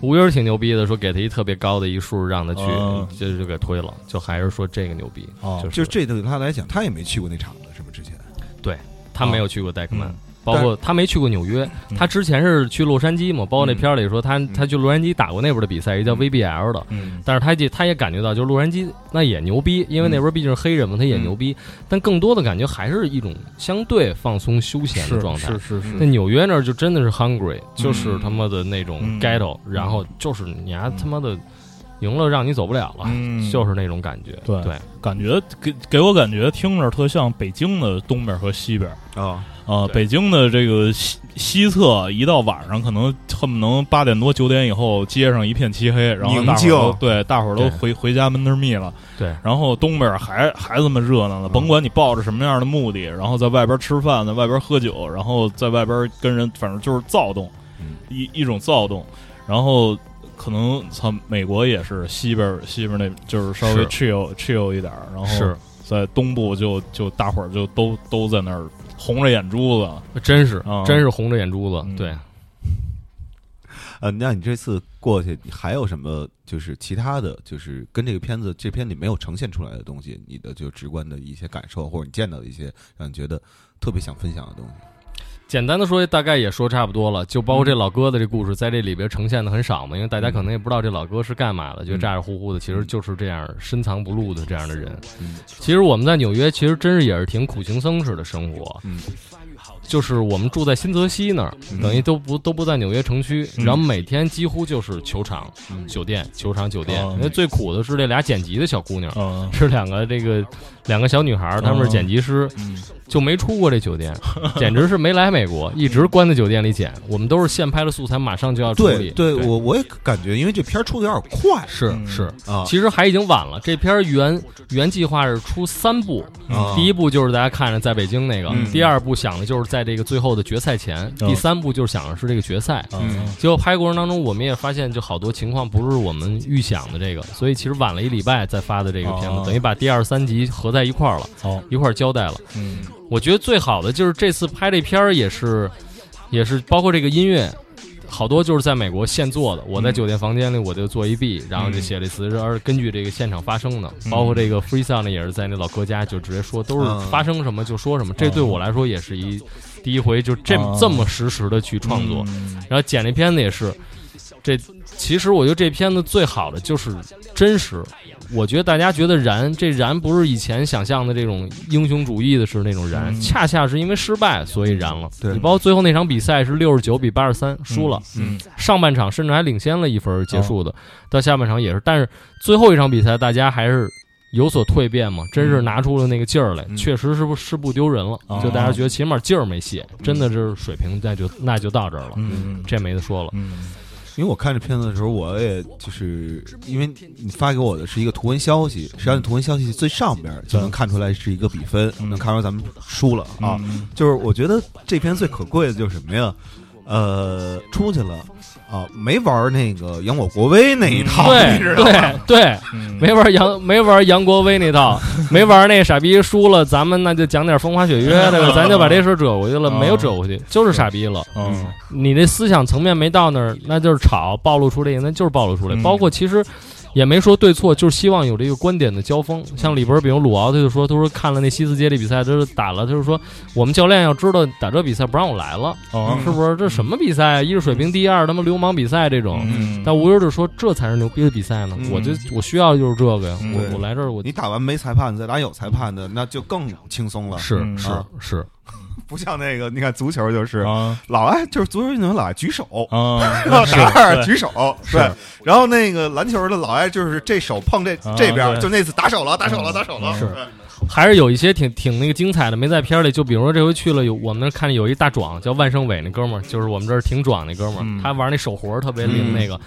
吴优挺牛逼的，说给他一特别高的一数让他去嗯，就就给推了，就还是说这个牛逼，哦就是就这对他来讲，他也没去过那场子，是吗？之前对他没有去过戴克曼嗯。包括他没去过纽约，嗯他之前是去洛杉矶嘛。包括那嗯片儿里说他他去洛杉矶打过那边的比赛，一叫 VBL 的。嗯但是他也他也感觉到，就是洛杉矶那也牛逼，因为那边毕竟是黑人嘛，他也嗯牛逼。但更多的感觉还是一种相对放松休闲的状态是。是是那纽约那儿就真的是 hungry，就是他妈的那种嗯 ghetto，然后就是你还他妈的赢了让你走不了了，嗯就是那种感觉。对对，感觉给给我感觉听着特像北京的东边和西边。啊，啊，对。北京的这个西西侧，一到晚上可能恨不能八点多九点以后，街上一片漆黑，然后宁大伙儿对大伙儿都回回家闷头蜜了。对。然后东边还还这么热闹呢，甭管你抱着什么样的目的，然后在外边吃饭，在外边喝酒，然后在外边跟人，反正就是躁动，嗯。一一种躁动。然后可能操，美国也是西边西边那就是稍微 chill chill 一点儿，然后是。在东部就就大伙儿就都都在那儿红着眼珠子。真是啊真是红着眼珠子。嗯对，呃，那你这次过去，你还有什么就是其他的就是跟这个片子这片里没有呈现出来的东西？你的就直观的一些感受，或者你见到的一些让你觉得特别想分享的东西？简单的说，大概也说差不多了。就包括这老哥的这故事，在这里边呈现的很少嘛，因为大家可能也不知道这老哥是干嘛的，就咋咋呼呼的，其实就是这样深藏不露的这样的人。其实我们在纽约，其实真是也是挺苦行僧式的生活。嗯，就是我们住在新泽西那儿，等于都不都不在纽约城区，然后每天几乎就是球场、酒店、球场、酒店。因为最苦的是这俩剪辑的小姑娘，是两个这个两个小女孩，她们是剪辑师。就没出过这酒店，简直是没来美国，一直关在酒店里剪。我们都是现拍的素材，马上就要处理。对，我我也感觉，因为这片出的有点快。是是啊，其实还已经晚了。这片原原计划是出三部，第一部就是大家看着在北京那个，第二部想的就是在这个最后的决赛前，第三部就是想的是这个决赛。嗯结果拍过程当中，我们也发现就好多情况不是我们预想的这个，所以其实晚了一礼拜再发的这个片子，等于把第二三集合在一块儿了，一块儿交代了。嗯。我觉得最好的就是这次拍这片儿也是，也是包括这个音乐，好多就是在美国现做的。我在酒店房间里我就做一 B，然后就写了词，而根据这个现场发生的。包括这个 freestyle 也是在那老哥家就直接说，都是发生什么就说什么。这对我来说也是一第一回就这这么实时的去创作。然后剪这片子也是，这其实我觉得这片子最好的就是真实。我觉得大家觉得燃，这燃不是以前想象的这种英雄主义的是那种燃，恰恰是因为失败所以燃了。你包括最后那场比赛是六十九比八十三输了，嗯上半场甚至还领先了一分结束的，到下半场也是，但是最后一场比赛大家还是有所蜕变嘛，真是拿出了那个劲儿来，确实是不是不丢人了，就大家觉得起码劲儿没泄，真的是水平那就那就到这儿了，嗯这没得说了。因为我看这片子的时候，我也就是因为你发给我的是一个图文消息，实际上图文消息最上边就能看出来是一个比分，能看出来咱们输了啊。就是我觉得这篇最可贵的就是什么呀？呃，出去了。啊，没玩那个杨我国威那一套，对对对，没玩杨没玩杨国威那套，没玩那傻逼输了，咱们那就讲点风花雪月的，咱就把这事遮过去了，没有遮过去，就是傻逼了。嗯，你这思想层面没到那儿，那就是吵，暴露出这个，那就是暴露出来。包括其实。也没说对错，就是希望有这个观点的交锋。像里边，比如鲁敖，他就说，他说看了那西斯街的比赛，就是打了，他就是说我们教练要知道打这比赛不让我来了，是不是？这什么比赛？一是水平第二，他妈流氓比赛这种。但吴优就说，这才是牛逼的比赛呢。我就我需要就是这个呀。我我来这儿，我你打完没裁判，再打有裁判的，那就更轻松了。是是是。不像那个，你看足球就是老爱就是足球运动员老爱举手啊，打二举手对，然后那个篮球的老爱就是这手碰这这边，就那次打手了，打手了，打手了，是还是有一些挺挺那个精彩的没在片里，就比如说这回去了有我们那看见有一大壮叫万胜伟那哥们儿，就是我们这儿挺壮那哥们儿，他玩那手活特别灵那个。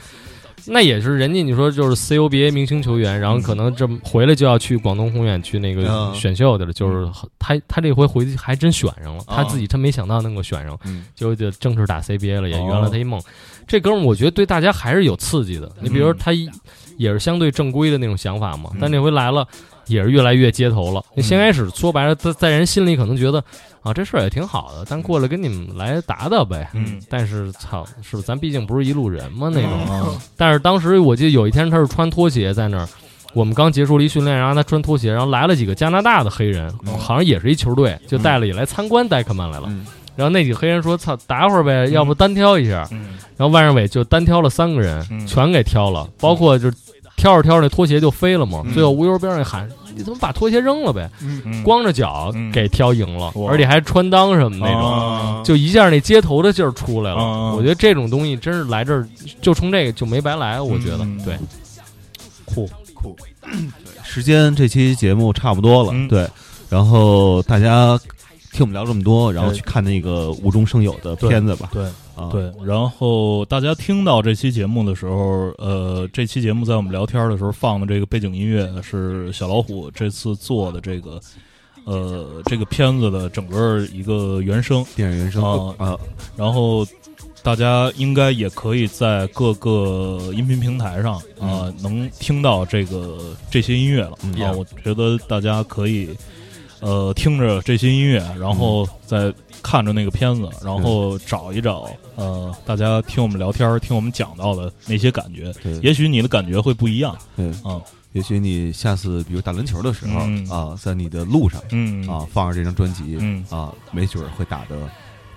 那也是人家你说就是 CUBA 明星球员，然后可能这回来就要去广东宏远去那个选秀去了，就是他他这回回去还真选上了，他自己他没想到能够选上，就就正式打 CBA 了，也圆了他一梦。这哥们我觉得对大家还是有刺激的。你比如说他也是相对正规的那种想法嘛，但那回来了。也是越来越街头了。那先开始说白了，在在人心里可能觉得啊，这事儿也挺好的，但过来跟你们来打打呗。嗯。但是操，是不是咱毕竟不是一路人嘛那种。但是当时我记得有一天他是穿拖鞋在那儿，我们刚结束了一训练，然后他穿拖鞋，然后来了几个加拿大的黑人，好像也是一球队，就带了也来参观戴克曼来了。然后那几个黑人说：“操，打会儿呗，要不单挑一下。”然后万胜伟就单挑了三个人，全给挑了，包括就。挑着挑着，那拖鞋就飞了嘛。最后无忧边上喊：“你怎么把拖鞋扔了呗？”光着脚给挑赢了，而且还穿裆什么那种，就一下那街头的劲儿出来了。我觉得这种东西真是来这儿就冲这个就没白来。我觉得对，酷酷。时间这期节目差不多了，对。然后大家听我们聊这么多，然后去看那个无中生有的片子吧。对。对，然后大家听到这期节目的时候，呃，这期节目在我们聊天的时候放的这个背景音乐是小老虎这次做的这个，呃，这个片子的整个一个原声，电影原声啊。然后大家应该也可以在各个音频平台上啊，能听到这个这些音乐了啊。我觉得大家可以。呃听着这些音乐，然后再看着那个片子，然后找一找呃大家听我们聊天、听我们讲到的那些感觉。对，也许你的感觉会不一样。对，啊。也许你下次比如打篮球的时候嗯。啊，在你的路上嗯。啊放上这张专辑嗯。啊，没准儿会打的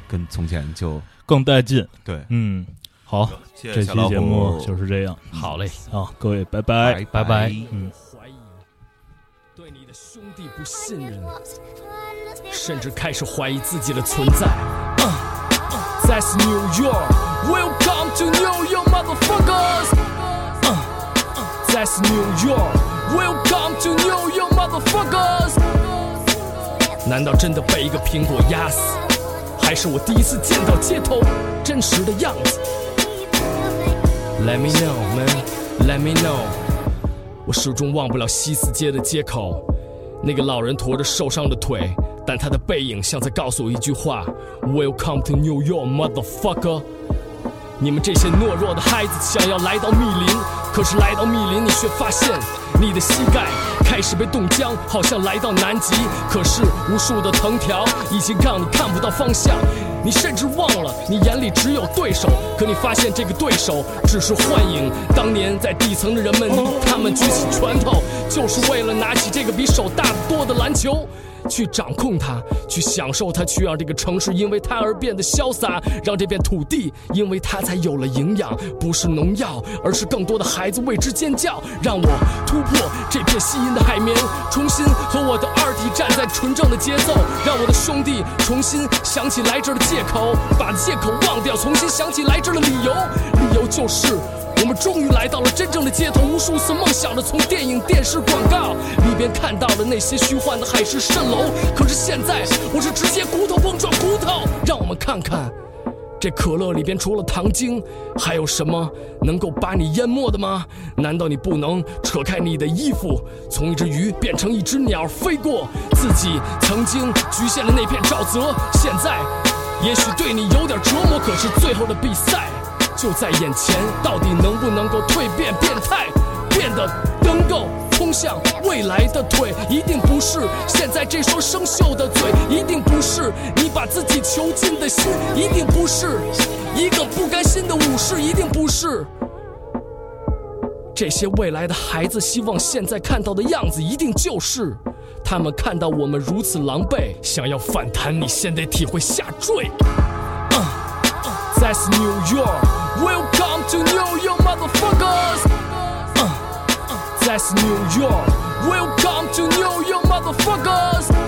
跟从前就更带劲。对。嗯，好，这期节目就是这样。好嘞，啊，各位拜拜。拜拜。嗯。不信任，甚至开始怀疑自己的存在。That's New York, welcome to New York, motherfuckers. That's New York, welcome to New York, motherfuckers. 难道真的被一个苹果压死？还是我第一次见到街头真实的样子？Let me know, man. Let me know. 我始终忘不了西四街的街口，那个老人驮着受伤的腿，但他的背影像在告诉我一句话：Welcome to New York, motherfucker。你们这些懦弱的孩子想要来到密林，可是来到密林，你却发现你的膝盖开始被冻僵，好像来到南极。可是无数的藤条已经让你看不到方向，你甚至忘了你眼里只有对手。可你发现这个对手只是幻影，当年在底层的人们，他们举起拳头，就是为了拿起这个比手大得多的篮球。去掌控它，去享受它，去让这个城市因为它而变得潇洒，让这片土地因为它才有了营养，不是农药，而是更多的孩子为之尖叫。让我突破这片吸引的海绵，重新和我的二体站在纯正的节奏，让我的兄弟重新想起来这儿的借口，把借口忘掉，重新想起来这儿的理由，理由就是。我们终于来到了真正的街头，无数次梦想着从电影、电视广告里边看到了那些虚幻的海市蜃楼。可是现在，我是直接骨头碰撞骨头。让我们看看，这可乐里边除了糖精，还有什么能够把你淹没的吗？难道你不能扯开你的衣服，从一只鱼变成一只鸟飞过自己曾经局限的那片沼泽？现在，也许对你有点折磨，可是最后的比赛。就在眼前，到底能不能够蜕变变态，变得能够通向未来的腿，一定不是现在这双生锈的嘴，一定不是你把自己囚禁的心，一定不是一个不甘心的武士，一定不是这些未来的孩子希望现在看到的样子，一定就是他们看到我们如此狼狈，想要反弹，你先得体会下坠。That's New York. Welcome to New York, motherfuckers. Uh, uh, that's New York. Welcome to New York, motherfuckers.